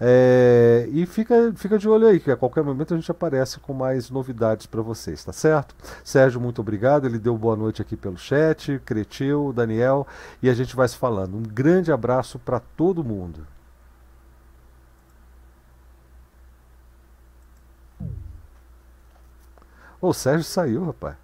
É, e fica, fica de olho aí, que a qualquer momento a gente aparece com mais novidades para vocês, tá certo? Sérgio, muito obrigado. Ele deu boa noite aqui pelo chat, Creteu, Daniel, e a gente vai se falando. Um grande abraço para todo mundo. O Sérgio saiu, rapaz.